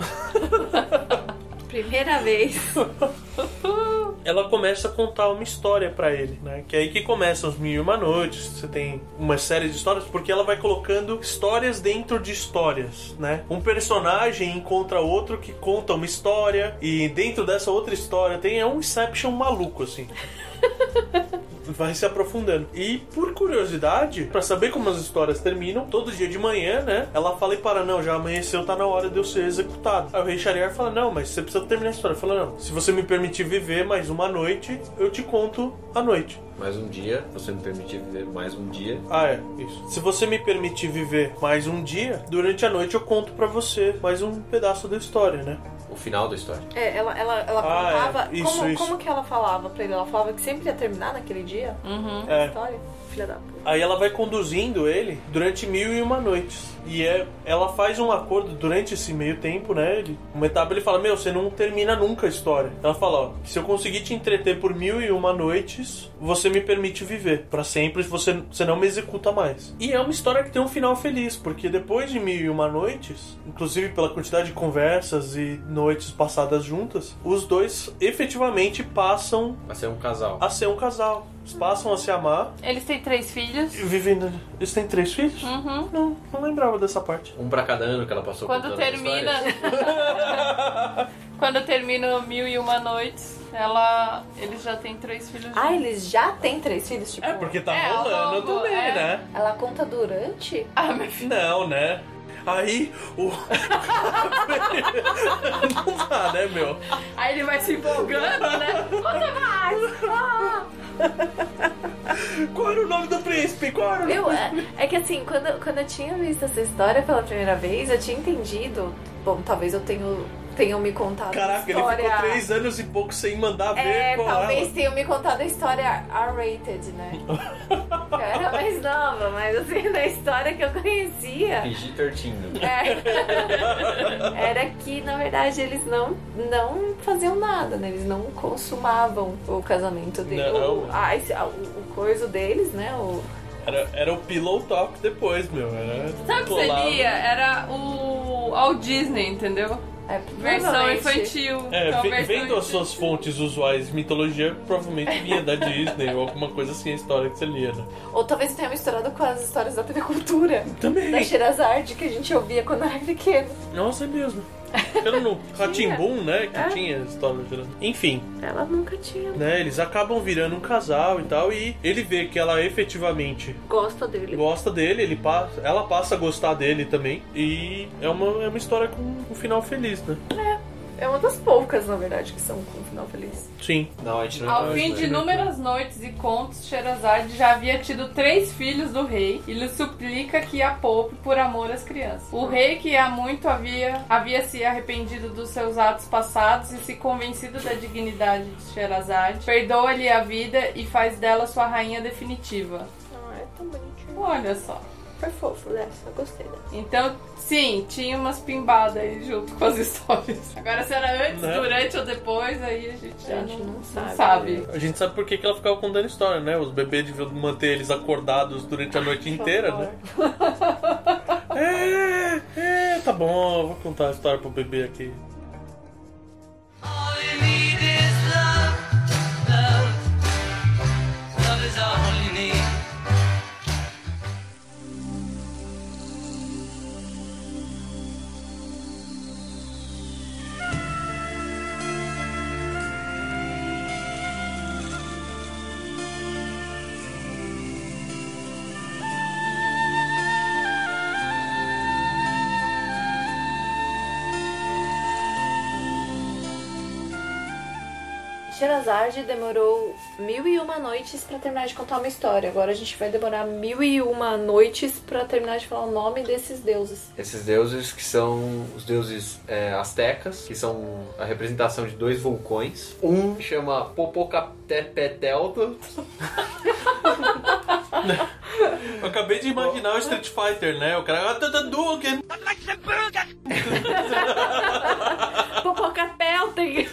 G: Primeira vez.
D: ela começa a contar uma história pra ele, né? Que é aí que começam os Mil e Uma Noites. Você tem uma série de histórias, porque ela vai colocando histórias dentro de histórias, né? Um personagem encontra outro que conta uma história, e dentro dessa outra história tem é um Inception maluco, assim. vai se aprofundando. E por curiosidade, pra saber como as histórias terminam, todo dia de manhã, né? Ela fala e para, não, já amanheceu, tá na hora de eu ser executado. Aí o rei Shariar fala, não, mas você precisa terminar a história. Fala, não, se você me permitir viver mais uma noite, eu te conto a noite.
E: Mais um dia, você me permitir viver mais um dia.
D: Ah, é, isso. Se você me permitir viver mais um dia, durante a noite eu conto pra você mais um pedaço da história, né?
E: O final da história.
G: É, ela, ela, ela
D: Ah,
G: contava.
D: é. Isso,
G: como,
D: isso.
G: como que ela falava pra ele? Ela falava que sempre ia terminar naquele dia?
F: Uhum.
G: A
D: É.
G: história? Filha da puta.
D: Aí ela vai conduzindo ele durante mil e uma noites. E é, ela faz um acordo durante esse meio tempo, né? Ele, uma etapa ele fala: Meu, você não termina nunca a história. Ela fala: Ó, se eu conseguir te entreter por mil e uma noites, você me permite viver. Pra sempre, você, você não me executa mais. E é uma história que tem um final feliz, porque depois de mil e uma noites, inclusive pela quantidade de conversas e noites passadas juntas, os dois efetivamente passam
E: Vai ser um casal.
D: a ser um casal. Eles passam a se amar
F: Eles têm três filhos.
D: E vivem. Eles têm três filhos?
F: Uhum.
D: Não, não lembrava dessa parte.
E: Um pra cada ano que ela passou
F: Quando termina. Quando termina o mil e uma noites, ela. Eles já têm três filhos.
G: Ah, eles já têm três filhos? Tipo,
D: É, porque tá
F: É,
D: rolando
F: longo,
D: também,
F: é.
D: né?
G: ela conta durante?
F: Ah, meu filho.
D: Não, né? Aí o. não dá, né, meu?
F: Aí ele vai se empolgando, né? Conta mais! Ah!
D: Qual era o nome do príncipe? Qual era o
G: Eu, é, é que assim, quando, quando eu tinha visto essa história pela primeira vez, eu tinha entendido. Bom, talvez eu tenho, tenham me contado a
D: Caraca, ele
G: história.
D: ficou três anos e pouco sem mandar ver
G: É,
D: qual
G: talvez
D: ela.
G: tenham me contado a história R-rated, né? eu era mais nova, mas assim, na história que eu conhecia.
E: PG-13.
G: É, era que, na verdade, eles não, não faziam nada, né? Eles não consumavam o casamento deles.
D: Não.
G: O, a- a- o, o coisa deles, né? O,
D: Era, era o Pillow Talk depois, meu. Era
F: Sabe o que seria? Era o Walt Disney, entendeu?
G: É,
F: Versão infantil.
D: É,
F: Então,
D: ve-
F: versão
D: vendo as suas fontes usuais de mitologia, provavelmente vinha da Disney ou alguma coisa assim, a história que você lia, né?
G: Ou talvez tenha misturado com as histórias da TV Cultura.
D: Também.
G: Da Sherazade que a gente ouvia quando era pequeno.
D: Nossa, é mesmo. Era no Ratimbum, né? Que
G: É.
D: tinha história gerando. Enfim,
G: Ela nunca tinha.
D: né? Eles acabam virando um casal e tal. E ele vê que ela efetivamente
G: Gosta dele.
D: gosta dele, ele passa, ela passa a gostar dele também. E é uma, é uma história com um final feliz, né?
G: É uma das poucas, na verdade, que são com um final feliz.
D: Sim.
E: Não, a gente não
F: Ao fim de inúmeras noites e contos, Sherazade já havia tido três filhos do rei e lhe suplica que a poupe por amor às crianças. O rei, que há muito havia, havia se arrependido dos seus atos passados e se convencido da dignidade de Sherazade, perdoa-lhe a vida e faz dela sua rainha definitiva.
G: Ah, é tão bonitinho.
F: Olha só.
G: Foi fofo dessa, eu gostei dela.
F: Então, sim, tinha umas pimbadas aí junto com as histórias. Agora, se era antes,
D: Né?
F: durante ou depois, aí a gente já
G: A gente
F: não,
G: não
F: não
G: sabe.
F: sabe.
D: A gente sabe por que, que ela ficava contando história, né? Os bebês deviam manter eles acordados durante a noite inteira, né? É, é, tá bom, eu vou contar a história pro bebê aqui.
H: All you need is love.
G: Sherazade demorou mil e uma noites pra terminar de contar uma história. Agora a gente vai demorar mil e uma noites pra terminar de falar o nome desses deuses.
E: Esses deuses que são os deuses é, astecas, que são a representação de dois vulcões. Um chama Popocatépetl,
D: Eu acabei de imaginar o Street Fighter, né? O cara. "Ah, tá, tá, Duken."
G: Popocatépetl!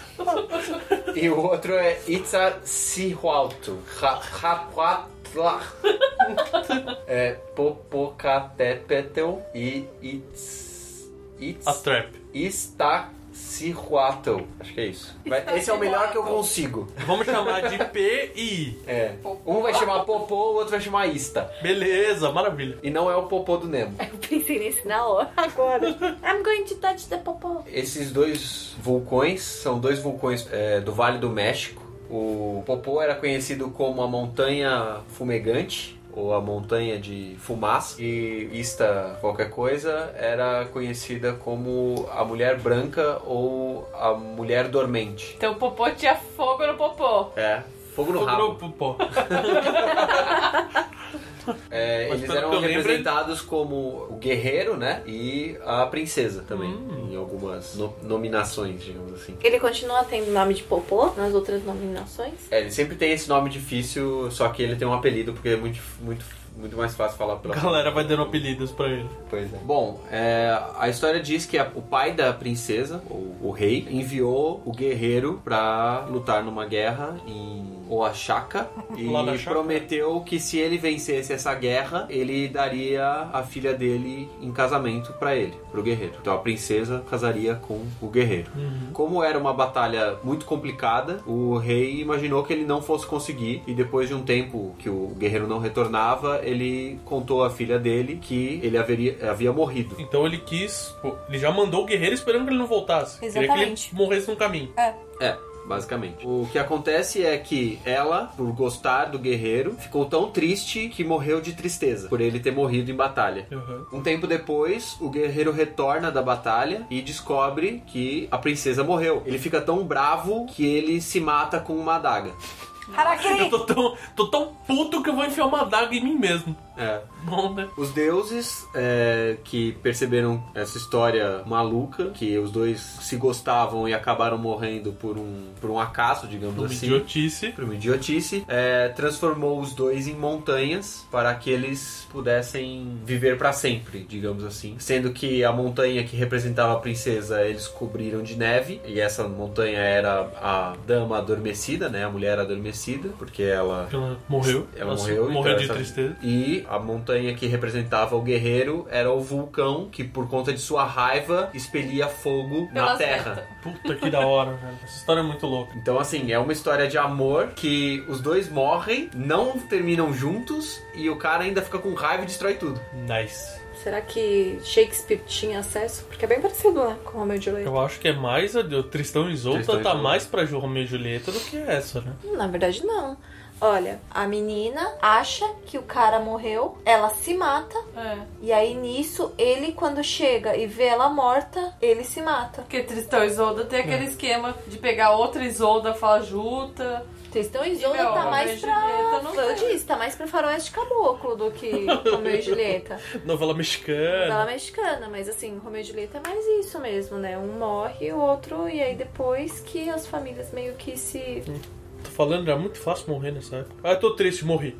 E: E o outro é Itzacihualto. Rapuatla. É Popocatépetl e Itz...
D: A
E: Itz...
D: Trap.
E: Está Cihuatl. Acho que é isso. Vai- Esse é o melhor que eu consigo.
D: Vamos chamar de P e I.
E: É. Um vai chamar Popô, o outro vai chamar Ista.
D: Beleza, maravilha.
E: E não é o Popô do Nemo.
G: Eu pensei nesse na hora, agora. I'm going to touch the popó.
E: Esses dois vulcões são dois vulcões é, do Vale do México. O Popô era conhecido como a Montanha Fumegante, ou a Montanha de Fumaça. E Ista, qualquer coisa, era conhecida como a Mulher Branca ou a Mulher Dormente.
F: Então o popô tinha fogo no popô.
E: É, fogo no
D: Fogo
E: rabo.
D: no popó.
E: É, eles eram
D: eu lembro,
E: representados como o guerreiro, né? E a princesa também,
D: Hum.
E: em algumas no- nominações, digamos assim.
G: Ele continua tendo nome de popô nas outras nominações?
E: É, ele sempre tem esse nome difícil, só que ele tem um apelido porque é muito, muito, muito mais fácil falar pela
D: A galera vai dando apelidos pra ele.
E: Pois é. Bom, é, a história diz que a- o pai da princesa, ou o rei, enviou o guerreiro pra lutar numa guerra em E
D: Lá da Chaca.
E: prometeu que se ele vencesse essa guerra, ele daria a filha dele em casamento pra ele, pro guerreiro. Então a princesa casaria com o guerreiro. Como era uma batalha muito complicada, o rei imaginou que ele não fosse conseguir e depois de um tempo que o guerreiro não retornava, ele contou à filha dele que ele haveria, havia morrido.
D: Então ele quis. pô, ele já mandou o guerreiro esperando que ele não voltasse. Queria que
G: Exatamente.
D: ele morresse no caminho.
E: É, basicamente. O que acontece é que ela, por gostar do guerreiro, ficou tão triste que morreu de tristeza por ele ter morrido em batalha.
D: Uhum.
E: Um tempo depois, o guerreiro retorna da batalha e descobre que a princesa morreu. Ele fica tão bravo que ele se mata com uma adaga.
D: Eu tô tão, tô tão puto que eu vou enfiar uma adaga em mim mesmo.
E: É.
D: Bom, né?
E: Os deuses é, que perceberam essa história maluca, que os dois se gostavam e acabaram morrendo por um, por um acaso, digamos
D: Uma
E: assim.
D: idiotice.
E: Por uma idiotice, é, transformou os dois em montanhas para que eles pudessem viver para sempre, digamos assim. Sendo que a montanha que representava a princesa eles cobriram de neve, e essa montanha era a dama adormecida, né? A mulher adormecida, porque ela
D: Ela morreu.
E: ela
D: Ela
E: morreu.
D: Morreu
E: então
D: de
E: essa-
D: tristeza.
E: E a montanha que representava o guerreiro era o vulcão, que por conta de sua raiva expelia fogo na terra.
D: Puta que da hora, velho. Essa história é muito louca.
E: Então, assim, é uma história de amor que os dois morrem, não terminam juntos e o cara ainda fica com raiva e destrói tudo.
D: Nice.
G: Será que Shakespeare tinha acesso? Porque é bem parecido, né? Com Romeo e Julieta.
D: Eu acho que é mais a de Tristão e Isolda
E: Tristão e
D: tá
E: Isolda.
D: mais pra Romeo e Julieta do que essa, né?
G: Na verdade, não. Olha, a menina acha que o cara morreu, ela se mata,
F: É.
G: e aí nisso, ele, quando chega e vê ela morta, ele se mata.
F: Porque Tristão e Isolda tem aquele esquema de pegar outra Isolda fajuta.
G: Tristão e Isolda tá mais
F: e
G: pra.
F: Julieta
G: eu disse, tá mais pra faroeste caboclo do que Romeu e Julieta.
D: Novela mexicana.
G: Novela mexicana, mas assim, Romeu e Julieta é mais isso mesmo, né? Um morre, o outro, e aí depois que as famílias meio que se.
D: Tô falando, era muito fácil morrer nessa época. Ah, eu tô triste, morri.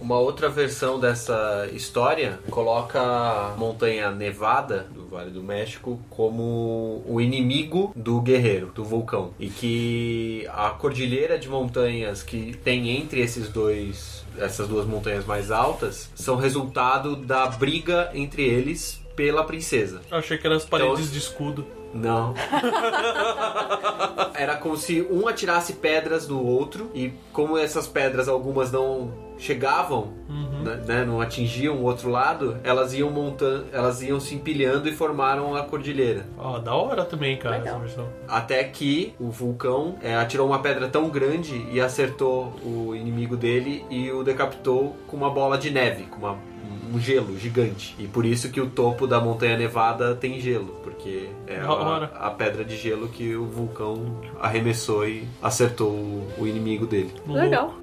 E: Uma outra versão dessa história coloca a montanha nevada Vale do México como o inimigo do guerreiro, do vulcão. E que a cordilheira de montanhas que tem entre esses dois, essas duas montanhas mais altas, são resultado da briga entre eles pela princesa.
D: Eu achei que eram as paredes
E: Então-
D: de escudo.
E: Não. Era como se um atirasse pedras no outro e como essas pedras algumas não chegavam, né, né, não atingiam o outro lado, elas iam montando, elas iam se empilhando e formaram a cordilheira.
D: Ah, da hora também, cara,
G: Legal.
D: essa versão.
E: Até que o vulcão é, atirou uma pedra tão grande e acertou o inimigo dele e o decapitou com uma bola de neve, com uma- um gelo gigante. E por isso que o topo da montanha nevada tem gelo, porque é a, a pedra de gelo que o vulcão arremessou e acertou o, o inimigo dele.
G: Legal.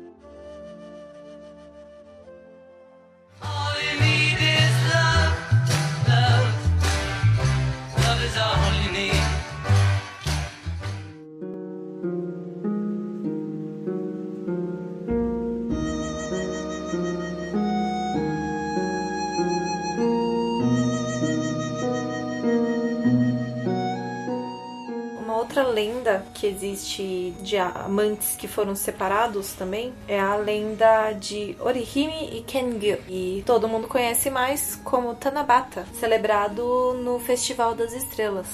G: Lenda que existe de amantes que foram separados também é a lenda de Orihime e Kengyu. E todo mundo conhece mais como Tanabata, celebrado no Festival das Estrelas.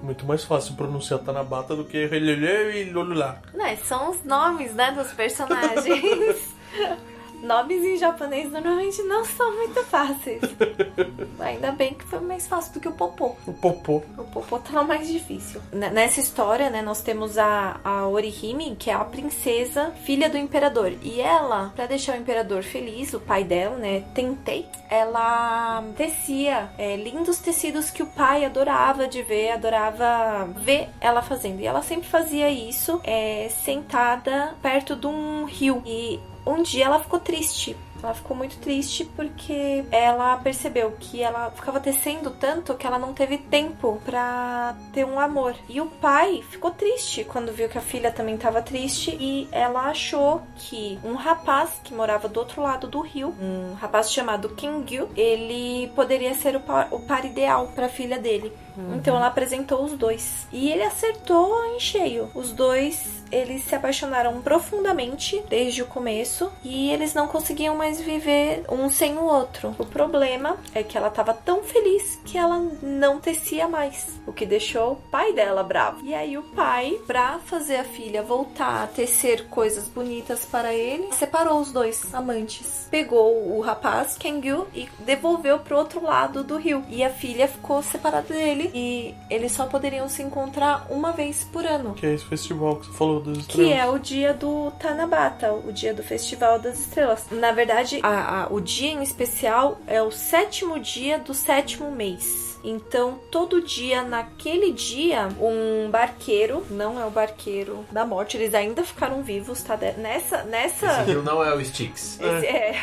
D: Muito mais fácil pronunciar Tanabata do que Helele e Lolulá.
G: Né, são os nomes, né, dos personagens. Nomes em japonês normalmente não são muito fáceis. Ainda bem que foi mais fácil do que o Popô.
D: O Popô.
G: O Popô tava mais difícil. Nessa história, né, nós temos a, a Orihime, que é a princesa, filha do imperador. E ela, pra deixar o imperador feliz, o pai dela, né, Tentei, ela tecia é, lindos tecidos que o pai adorava de ver, adorava ver ela fazendo. E ela sempre fazia isso é, sentada perto de um rio. E um dia ela ficou triste. Ela ficou muito triste porque ela percebeu que ela ficava tecendo tanto que ela não teve tempo pra ter um amor. E o pai ficou triste quando viu que a filha também estava triste e ela achou que um rapaz que morava do outro lado do rio, um rapaz chamado Kingyu, ele poderia ser o par, o par ideal pra filha dele. Então ela apresentou os dois. E ele acertou em cheio. Os dois, eles se apaixonaram profundamente desde o começo e eles não conseguiam mais viver um sem o outro. O problema é que ela tava tão feliz que ela não tecia mais, o que deixou o pai dela bravo. E aí o pai, pra fazer a filha voltar a tecer coisas bonitas para ele, separou os dois amantes. Pegou o rapaz, Kengyu, e devolveu pro outro lado do rio. E a filha ficou separada dele e eles só poderiam se encontrar uma vez por ano.
D: Que é esse festival que você falou das
G: Que
D: estrelas.
G: é o dia do Tanabata, o dia do Festival das Estrelas. Na verdade, a- a- o dia em especial é o sétimo dia do sétimo mês. Então, todo dia, naquele dia, um barqueiro, não é o barqueiro da morte, eles ainda ficaram vivos, tá? Nessa. nessa...
E: Esse rio não é o Styx.
G: Esse- é.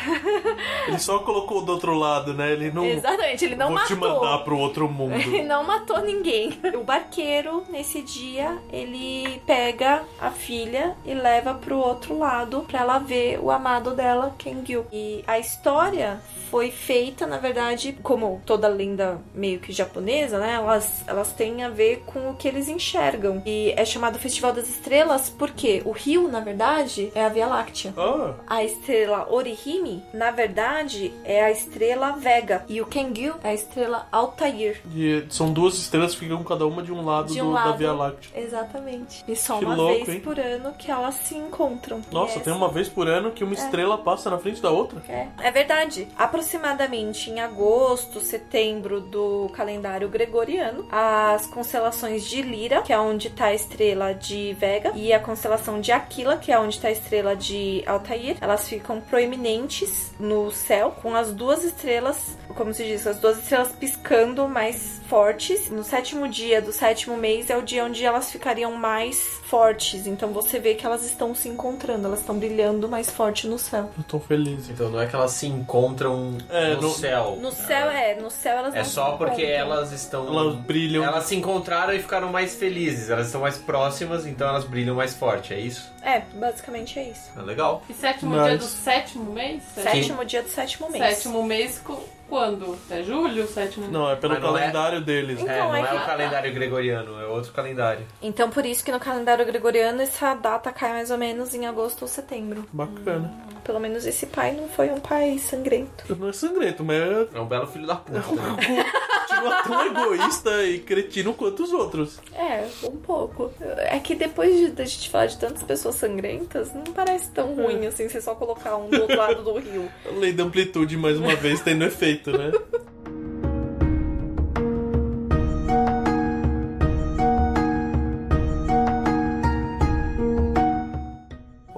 D: Ele só colocou do outro lado, né? Ele não.
G: Exatamente, ele não
D: Vou
G: matou.
D: te mandar pro outro mundo.
G: Ele não matou ninguém. O barqueiro, nesse dia, ele pega a filha e leva pro outro lado pra ela ver o amado dela, Kengyu. E a história foi feita, na verdade, como toda lenda meio que japonesa, né? Elas, elas têm a ver com o que eles enxergam. E é chamado Festival das Estrelas porque o rio, na verdade, é a Via Láctea.
D: Ah,
G: A estrela Orihime, na verdade, é a estrela Vega. E o Kengyu é a estrela Altair.
D: e são duas estrelas que ficam cada uma de um lado,
G: De um
D: do- da
G: lado.
D: Via Láctea.
G: Exatamente. E só
D: Que
G: uma
D: louco,
G: vez
D: hein?
G: por ano que elas se encontram.
D: Nossa,
G: E
D: tem
G: essa-
D: uma vez por ano que uma estrela passa na frente da outra.
G: É, é verdade. Aproximadamente em agosto, setembro do calendário gregoriano, as constelações de Lira, que é onde está a estrela de Vega, e a constelação de Aquila, que é onde está a estrela de Altair, elas ficam proeminentes no céu, com as duas estrelas, como se diz, as duas estrelas piscando mais fortes. No sétimo dia do sétimo mês é o dia onde elas ficariam mais fortes. Então você vê que elas estão se encontrando, elas estão brilhando mais forte no céu.
D: Eu tô feliz.
E: Então não é que elas se encontram
D: É,
E: no,
D: no-
E: céu.
G: No céu é, no céu elas
E: É
G: não
E: só
G: se
E: porque. Elas estão.
D: Elas brilham.
E: Elas se encontraram e ficaram mais felizes. Elas estão mais próximas, então elas brilham mais forte, é isso?
G: É, basicamente é isso.
E: É legal.
F: E sétimo
D: Mas-
F: dia do sétimo mês?
G: Sétimo dia do sétimo mês.
F: Sétimo mês quando? É julho? Sétimo
D: Não, é pelo
E: não é-
D: calendário deles.
G: Então,
E: é, não
G: é
E: é
G: que-
E: o calendário gregoriano, é outro calendário.
G: Então por isso que no calendário gregoriano essa data cai mais ou menos em agosto ou setembro.
D: Bacana.
G: Pelo menos esse pai não foi um pai sangrento.
D: Não é sangrento, mas é-
E: É um belo filho da puta. né?
D: continua tão egoísta e cretino quanto os outros.
G: É, um pouco. É que depois de, da gente falar de tantas pessoas sangrentas, não parece tão ruim assim você só colocar um do outro lado do rio.
D: A lei da amplitude, mais uma vez, tendo efeito, né?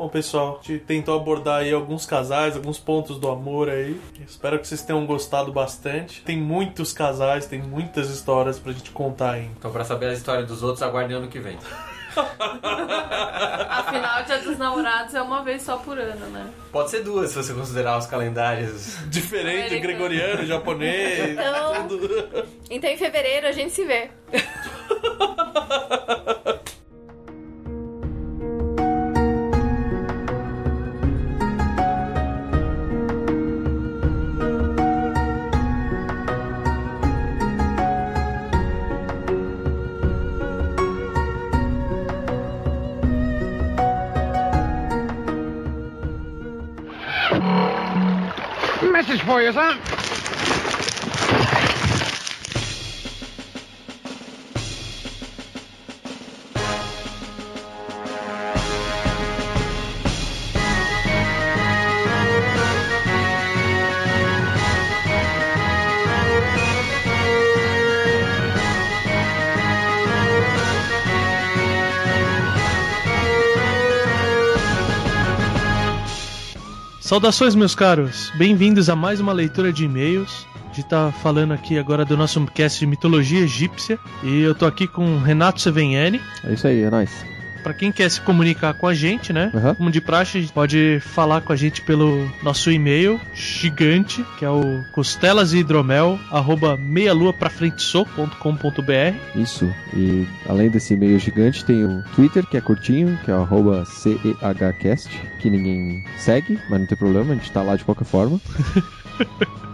D: Bom, pessoal, a gente tentou abordar aí alguns casais, alguns pontos do amor aí. Espero que vocês tenham gostado bastante. Tem muitos casais, tem muitas histórias pra gente contar ainda.
E: Então, pra saber a história dos outros, aguardem ano que vem.
F: Afinal, o dia dos namorados é uma vez só por ano, né?
E: Pode ser duas, se você considerar os calendários.
D: Diferente,
F: Americano.
D: gregoriano, japonês,
G: Então-
D: tudo.
G: Então em fevereiro a gente se vê.
J: for you, son.
D: Saudações, meus caros! Bem-vindos a mais uma leitura de e-mails. A gente tá falando aqui agora do nosso cast de mitologia egípcia. E eu tô aqui com Renato Seveniani.
L: É isso aí, é nóis.
D: Pra quem quer se comunicar com a gente, né?
L: Aham.
D: Como de praxe, pode falar com a gente pelo nosso e-mail gigante, que é o costelasehidromel, arroba meialuaprafrenteso.com.br
L: Isso. E além desse e-mail gigante, tem o Twitter, que é curtinho, que é o arroba CEHcast, que ninguém segue, mas não tem problema, a gente tá lá de qualquer forma.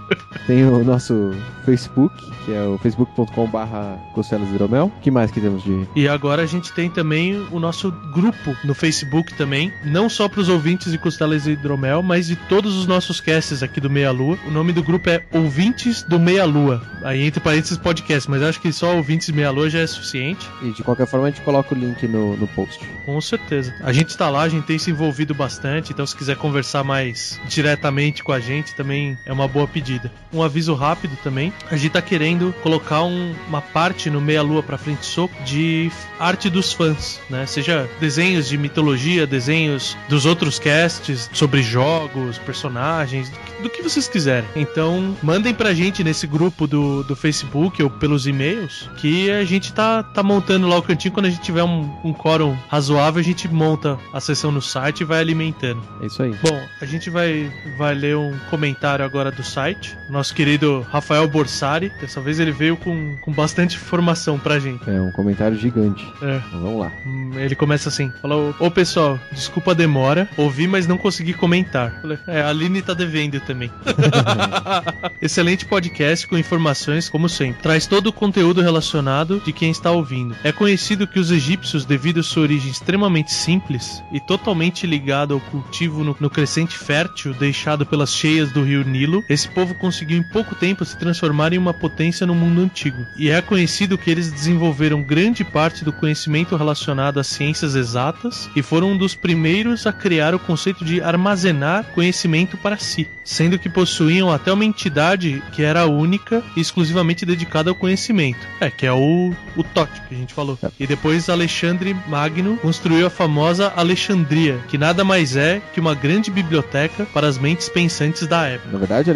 L: Tem o nosso Facebook, que é o facebook.com barra costelas-hidromel. O que mais que temos de...
D: E agora a gente tem também o nosso grupo no Facebook também, não só para os ouvintes de Costelas e Hidromel, mas de todos os nossos casts aqui do Meia Lua. O nome do grupo é Ouvintes do Meia Lua. Aí entre parênteses podcast, mas acho que só Ouvintes Meia Lua já é suficiente.
L: E de qualquer forma a gente coloca o link no, no post.
D: Com certeza. A gente está lá, a gente tem se envolvido bastante, então se quiser conversar mais diretamente com a gente, também é uma boa pedida. Um aviso rápido também, a gente tá querendo colocar um- uma parte no Meia Lua pra frente soco de arte dos fãs, né? Seja desenhos de mitologia, desenhos dos outros casts sobre jogos, personagens, do que, do que vocês quiserem. Então, mandem pra gente nesse grupo do, do Facebook ou pelos e-mails que a gente tá, tá montando lá o cantinho. Quando a gente tiver um, um quórum razoável, a gente monta a sessão no site e vai alimentando.
L: É isso aí.
D: Bom, a gente vai, vai ler um comentário agora do site. Nosso querido Rafael Borsari. Dessa vez ele veio com, com bastante informação pra gente.
L: É um comentário gigante.
D: É.
L: Então vamos lá.
D: Hum, Ele começa assim: falou, Ô pessoal, desculpa a demora, ouvi, mas não consegui comentar. Falei, é, a Aline tá devendo também. Excelente podcast com informações, como sempre. Traz todo o conteúdo relacionado de quem está ouvindo. É conhecido que os egípcios, devido à sua origem extremamente simples e totalmente ligado ao cultivo no, no crescente fértil deixado pelas cheias do rio Nilo, esse povo conseguiu em pouco tempo se transformar em uma potência no mundo antigo. E é conhecido que eles desenvolveram grande parte do conhecimento relacionado às ciências exatas e foram um dos primeiros a criar o conceito de armazenar conhecimento para si, sendo que possuíam até uma entidade que era única e exclusivamente dedicada ao conhecimento. É, que é o, o Tote que a gente falou. E depois Alexandre Magno construiu a famosa Alexandria, que nada mais é que uma grande biblioteca para as mentes pensantes da época.
L: Na verdade,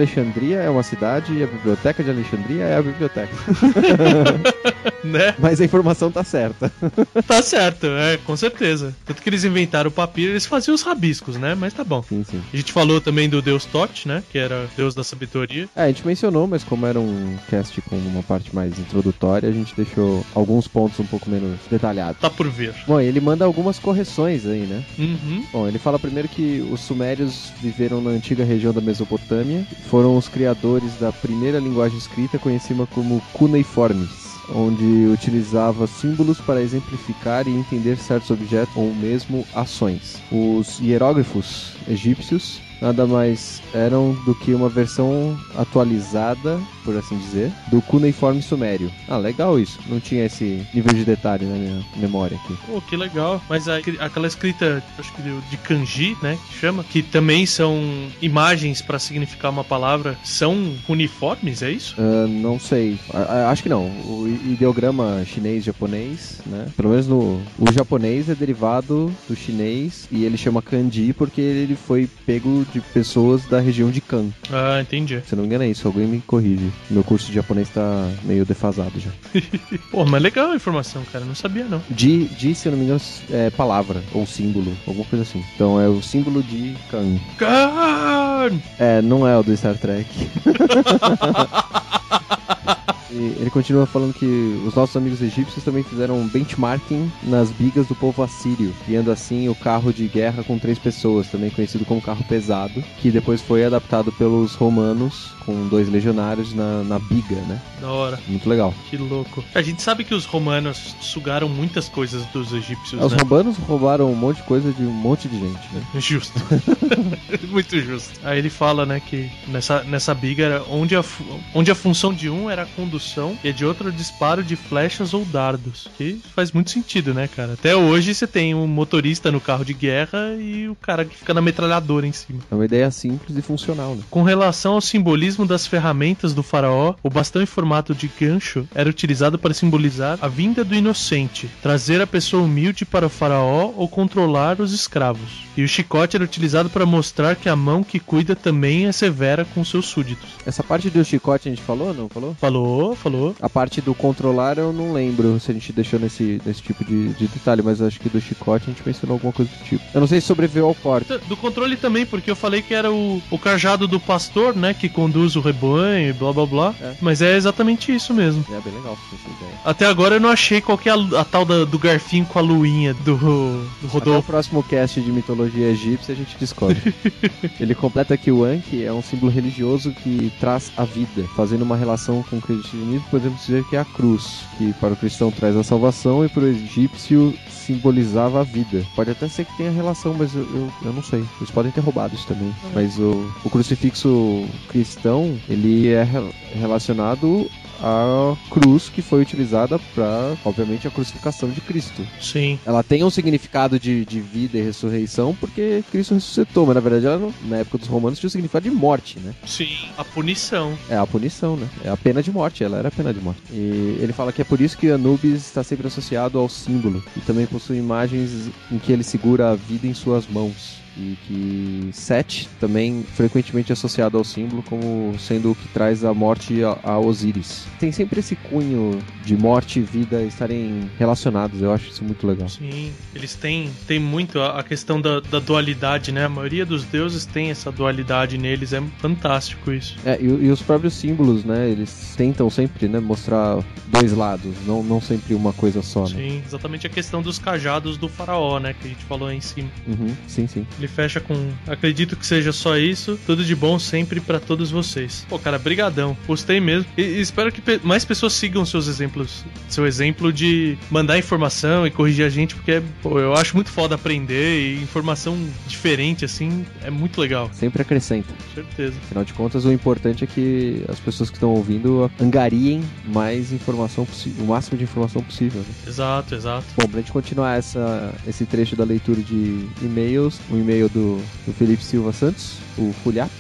L: Alexandria é uma cidade e a biblioteca de Alexandria é a biblioteca.
D: né?
L: Mas a informação tá certa.
D: Tá certo, é, com certeza. Tanto que eles inventaram o papiro, eles faziam os rabiscos, né? Mas tá bom.
L: Sim, sim.
D: A gente falou também do deus Tote, né? Que era deus da sabedoria.
L: É, a gente mencionou, mas como era um cast com uma parte mais introdutória, a gente deixou alguns pontos um pouco menos detalhados.
D: Tá por ver.
L: Bom, ele manda algumas correções aí, né?
D: Uhum.
L: Bom, ele fala primeiro que os sumérios viveram na antiga região da Mesopotâmia, foram os criadores da primeira linguagem escrita conhecida como cuneiformes, onde utilizava símbolos para exemplificar e entender certos objetos ou mesmo ações. Os hieróglifos egípcios nada mais eram do que uma versão atualizada, por assim dizer, do cuneiforme sumério. Ah, legal isso. Não tinha esse nível de detalhe na minha memória aqui.
D: Pô, que legal. Mas a- aquela escrita, acho que de kanji, né? Que chama, que também são imagens pra significar uma palavra, são uniformes, é isso?
L: Ah, não sei. A- acho que não. O ideograma chinês-japonês, né? Pelo menos no. O japonês é derivado do chinês e ele chama kanji porque ele foi pego de pessoas da região de Kan.
D: Ah, entendi.
L: Se não me engano é isso, alguém me corrige. Meu curso de japonês tá meio defasado já.
D: Pô, mas legal a informação, cara. Não sabia, não.
L: Ji, se eu não me engano, é palavra ou símbolo, alguma coisa assim. Então é o símbolo de Kan.
D: Kan!
L: É, não é o do Star Trek. E ele continua falando que os nossos amigos egípcios também fizeram benchmarking nas bigas do povo assírio, criando assim o carro de guerra com três pessoas, também conhecido como carro pesado, que depois foi adaptado pelos romanos com dois legionários na, na biga, né?
D: Da hora.
L: Muito legal.
D: Que louco. A gente sabe que os romanos sugaram muitas coisas dos egípcios,
L: Os
D: né?
L: romanos roubaram um monte de coisa de um monte de gente, né?
D: Justo. Muito justo. Aí ele fala, né, que nessa, nessa biga era onde a, onde a função de um era a condução e a de outro o disparo de flechas ou dardos. Que faz muito sentido, né, cara? Até hoje você tem um motorista no carro de guerra e o cara que fica na metralhadora em cima.
L: É uma ideia simples e funcional, né?
D: Com relação ao simbolismo das ferramentas do faraó, o bastão em formato de gancho era utilizado para simbolizar a vinda do inocente, trazer a pessoa humilde para o faraó ou controlar os escravos. E o chicote era utilizado para mostrar que a mão que cuida também é severa com seus súditos.
L: Essa parte do chicote a gente falou, não falou?
D: Falou, falou.
L: A parte do controlar eu não lembro se a gente deixou nesse, nesse tipo de, de detalhe, mas acho que do chicote a gente mencionou alguma coisa do tipo. Eu não sei se sobreviveu ao corte.
D: Do controle também, porque eu falei que era o, o cajado do pastor, né, que conduz o rebanho e blá blá blá. Mas é exatamente isso mesmo.
L: É bem legal essa ideia.
D: Até agora eu não achei qual que é a, a tal da- do garfinho com a luinha do, do
L: Até o
D: Rodolfo.
L: próximo cast de mitologia egípcia a gente descobre. Ele completa que o Anki é um símbolo religioso que traz a vida, fazendo uma relação com o cristianismo, podemos dizer que é a cruz, que para o cristão traz a salvação e para o egípcio simbolizava a vida. Pode até ser que tenha relação, mas eu, eu, eu não sei. Eles podem ter roubado isso também. Mas o, o crucifixo cristão, ele é re- relacionado à cruz que foi utilizada para, obviamente, a crucificação de Cristo.
D: Sim.
L: Ela tem um significado de, de vida e ressurreição porque Cristo ressuscitou, mas na verdade ela, na época dos romanos tinha o significado de morte, né?
D: Sim, a punição.
L: É a punição, né? É a pena de morte, ela era a pena de morte. E ele fala que é por isso que Anubis está sempre associado ao símbolo e também possui imagens em que ele segura a vida em suas mãos. E que Set também frequentemente é associado ao símbolo como sendo o que traz a morte a, a Osíris. Tem sempre esse cunho de morte e vida estarem relacionados, eu acho isso muito legal.
D: Sim, eles têm, têm muito a, a questão da, da dualidade, né? A maioria dos deuses tem essa dualidade neles, é fantástico isso.
L: É, e, e os próprios símbolos, né? Eles tentam sempre, né, mostrar dois lados, não, não sempre uma coisa só, né?
D: Sim, exatamente a questão dos cajados do faraó, né? Que a gente falou aí em cima.
L: Uhum, sim, sim.
D: Ele fecha com acredito que seja só isso. Tudo de bom sempre pra todos vocês. Pô, cara, brigadão. Gostei mesmo. E, e espero que pe- mais pessoas sigam seus exemplos. Seu exemplo de mandar informação e corrigir a gente, porque pô, eu acho muito foda aprender e informação diferente assim é muito legal.
L: Sempre acrescenta.
D: Certeza.
L: Afinal de contas, o importante é que as pessoas que estão ouvindo angariem mais informação possível, o máximo de informação possível. Né?
D: Exato, exato.
L: Bom, pra gente continuar essa, esse trecho da leitura de e-mails, um e-mail do, do Felipe Silva Santos, o Fulhap,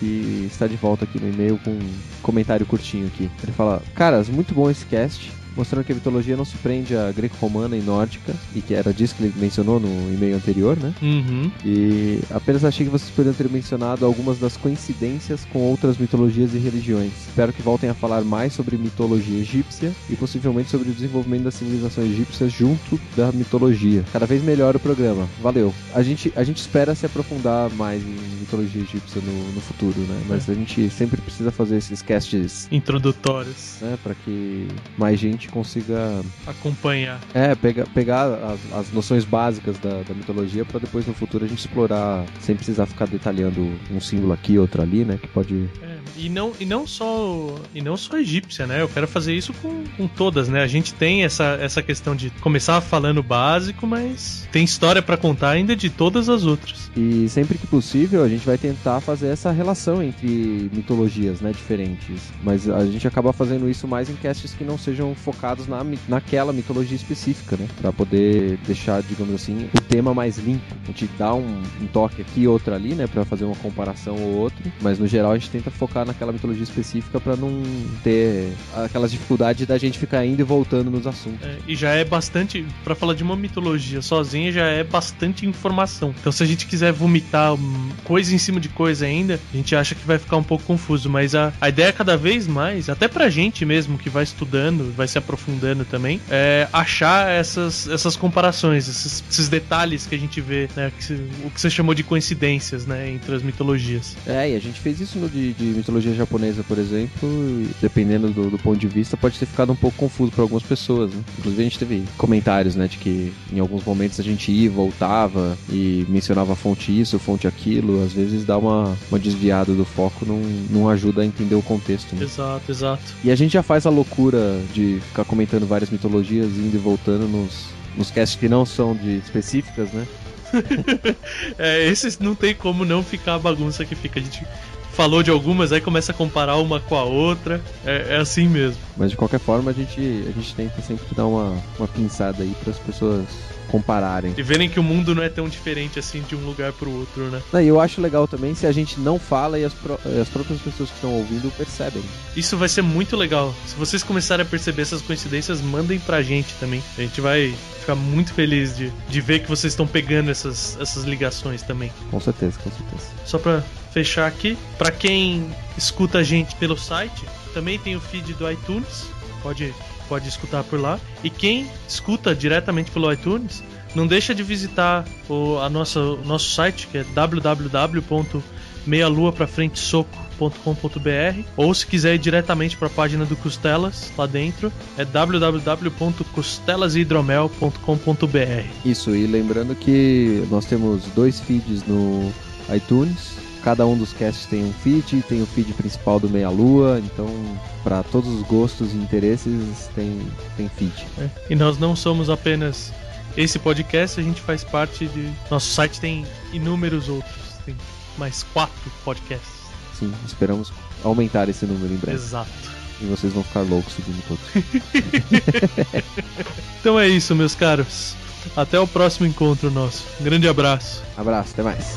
L: que está de volta aqui no e-mail com um comentário curtinho aqui. Ele fala: Caras, muito bom esse cast. Mostrando que a mitologia não se prende à greco-romana e nórdica, e que era disso que ele mencionou no e-mail anterior, né?
D: Uhum.
L: E apenas achei que vocês poderiam ter mencionado algumas das coincidências com outras mitologias e religiões. Espero que voltem a falar mais sobre mitologia egípcia e possivelmente sobre o desenvolvimento da civilização egípcia junto da mitologia. Cada vez melhor o programa. Valeu. A gente, a gente espera se aprofundar mais em mitologia egípcia no, no futuro, né? Mas a gente sempre precisa fazer esses casts
D: Introdutórios.
L: né, para que mais gente consiga
D: Acompanhar.
L: é, pega, pegar as, as noções básicas da, da mitologia pra depois no futuro a gente explorar sem precisar ficar detalhando um símbolo aqui, outro ali, né? Que pode.
D: É, e não, e não só e não só egípcia, né? Eu quero fazer isso com, com todas, né? A gente tem essa, essa questão de começar falando básico, mas tem história pra contar ainda de todas as outras.
L: E sempre que possível a gente vai tentar fazer essa relação entre mitologias, né? Diferentes. Mas a gente acaba fazendo isso mais em casts que não sejam focados na, naquela mitologia específica, né? Pra poder deixar, digamos assim, o tema mais limpo. A gente dá um, um toque aqui outro ali, né? Pra fazer uma comparação ou outra. Mas no geral a gente tenta focar naquela mitologia específica pra não ter aquelas dificuldades da gente ficar indo e voltando nos assuntos.
D: É, e já é bastante, Pra falar de uma mitologia sozinha, já é bastante informação. Então, se a gente quiser vomitar hum, coisa em cima de coisa ainda, a gente acha que vai ficar um pouco confuso. Mas a, a ideia é cada vez mais, até pra gente mesmo que vai estudando, vai se aprofundando também, é achar essas, essas comparações, esses, esses detalhes que a gente vê, né? que o que você chamou de coincidências, né? Entre as mitologias.
L: É, e a gente fez isso no de, de mitologia japonesa, por exemplo, dependendo do, do ponto de vista, pode ter ficado um pouco confuso para algumas pessoas, né? Inclusive a gente teve comentários, né, de que em alguns momentos a gente ia, voltava e mencionava fonte isso, fonte aquilo, às vezes dá uma, uma desviada do foco, não, não ajuda a entender o contexto, né?
D: Exato, exato.
L: E a gente já faz a loucura de ficar comentando várias mitologias, indo e voltando nos, nos casts que não são de específicas, né?
D: é, esses não tem como não ficar a bagunça que fica. A gente falou de algumas, aí começa a comparar uma com a outra. É, é assim mesmo.
L: Mas de qualquer forma, a gente, a gente tenta sempre dar uma, uma pinçada aí para as pessoas compararem.
D: E verem que o mundo não é tão diferente assim de um lugar pro outro, né?
L: Não, E eu acho legal também se a gente não fala e as, pró- as próprias pessoas que estão ouvindo percebem.
D: Isso vai ser muito legal. Se vocês começarem a perceber essas coincidências, mandem pra gente também. A gente vai ficar muito feliz de, de ver que vocês estão pegando essas, essas ligações também.
L: Com certeza, com certeza.
D: Só pra fechar aqui, pra quem escuta a gente pelo site, também tem o feed do iTunes, pode, pode escutar por lá. E quem escuta diretamente pelo iTunes, não deixa de visitar o a nossa, o nosso site, que é www.meialuaprafrentesoco.com.br ou se quiser ir diretamente para a página do Costelas lá dentro, é www.costelasidromel.com.br.
L: Isso, e lembrando que nós temos dois feeds no iTunes. Cada um dos casts tem um feed, tem o feed principal do Meia Lua, então para todos os gostos e interesses tem, tem feed.
D: É, E nós não somos apenas esse podcast, a gente faz parte de. Nosso site tem inúmeros outros. Tem mais quatro podcasts.
L: Sim, esperamos aumentar esse número em breve.
D: Exato.
L: E vocês vão ficar loucos seguindo todos.
D: Então é isso, meus caros. Até o próximo encontro nosso. Um grande abraço.
L: Abraço, até mais.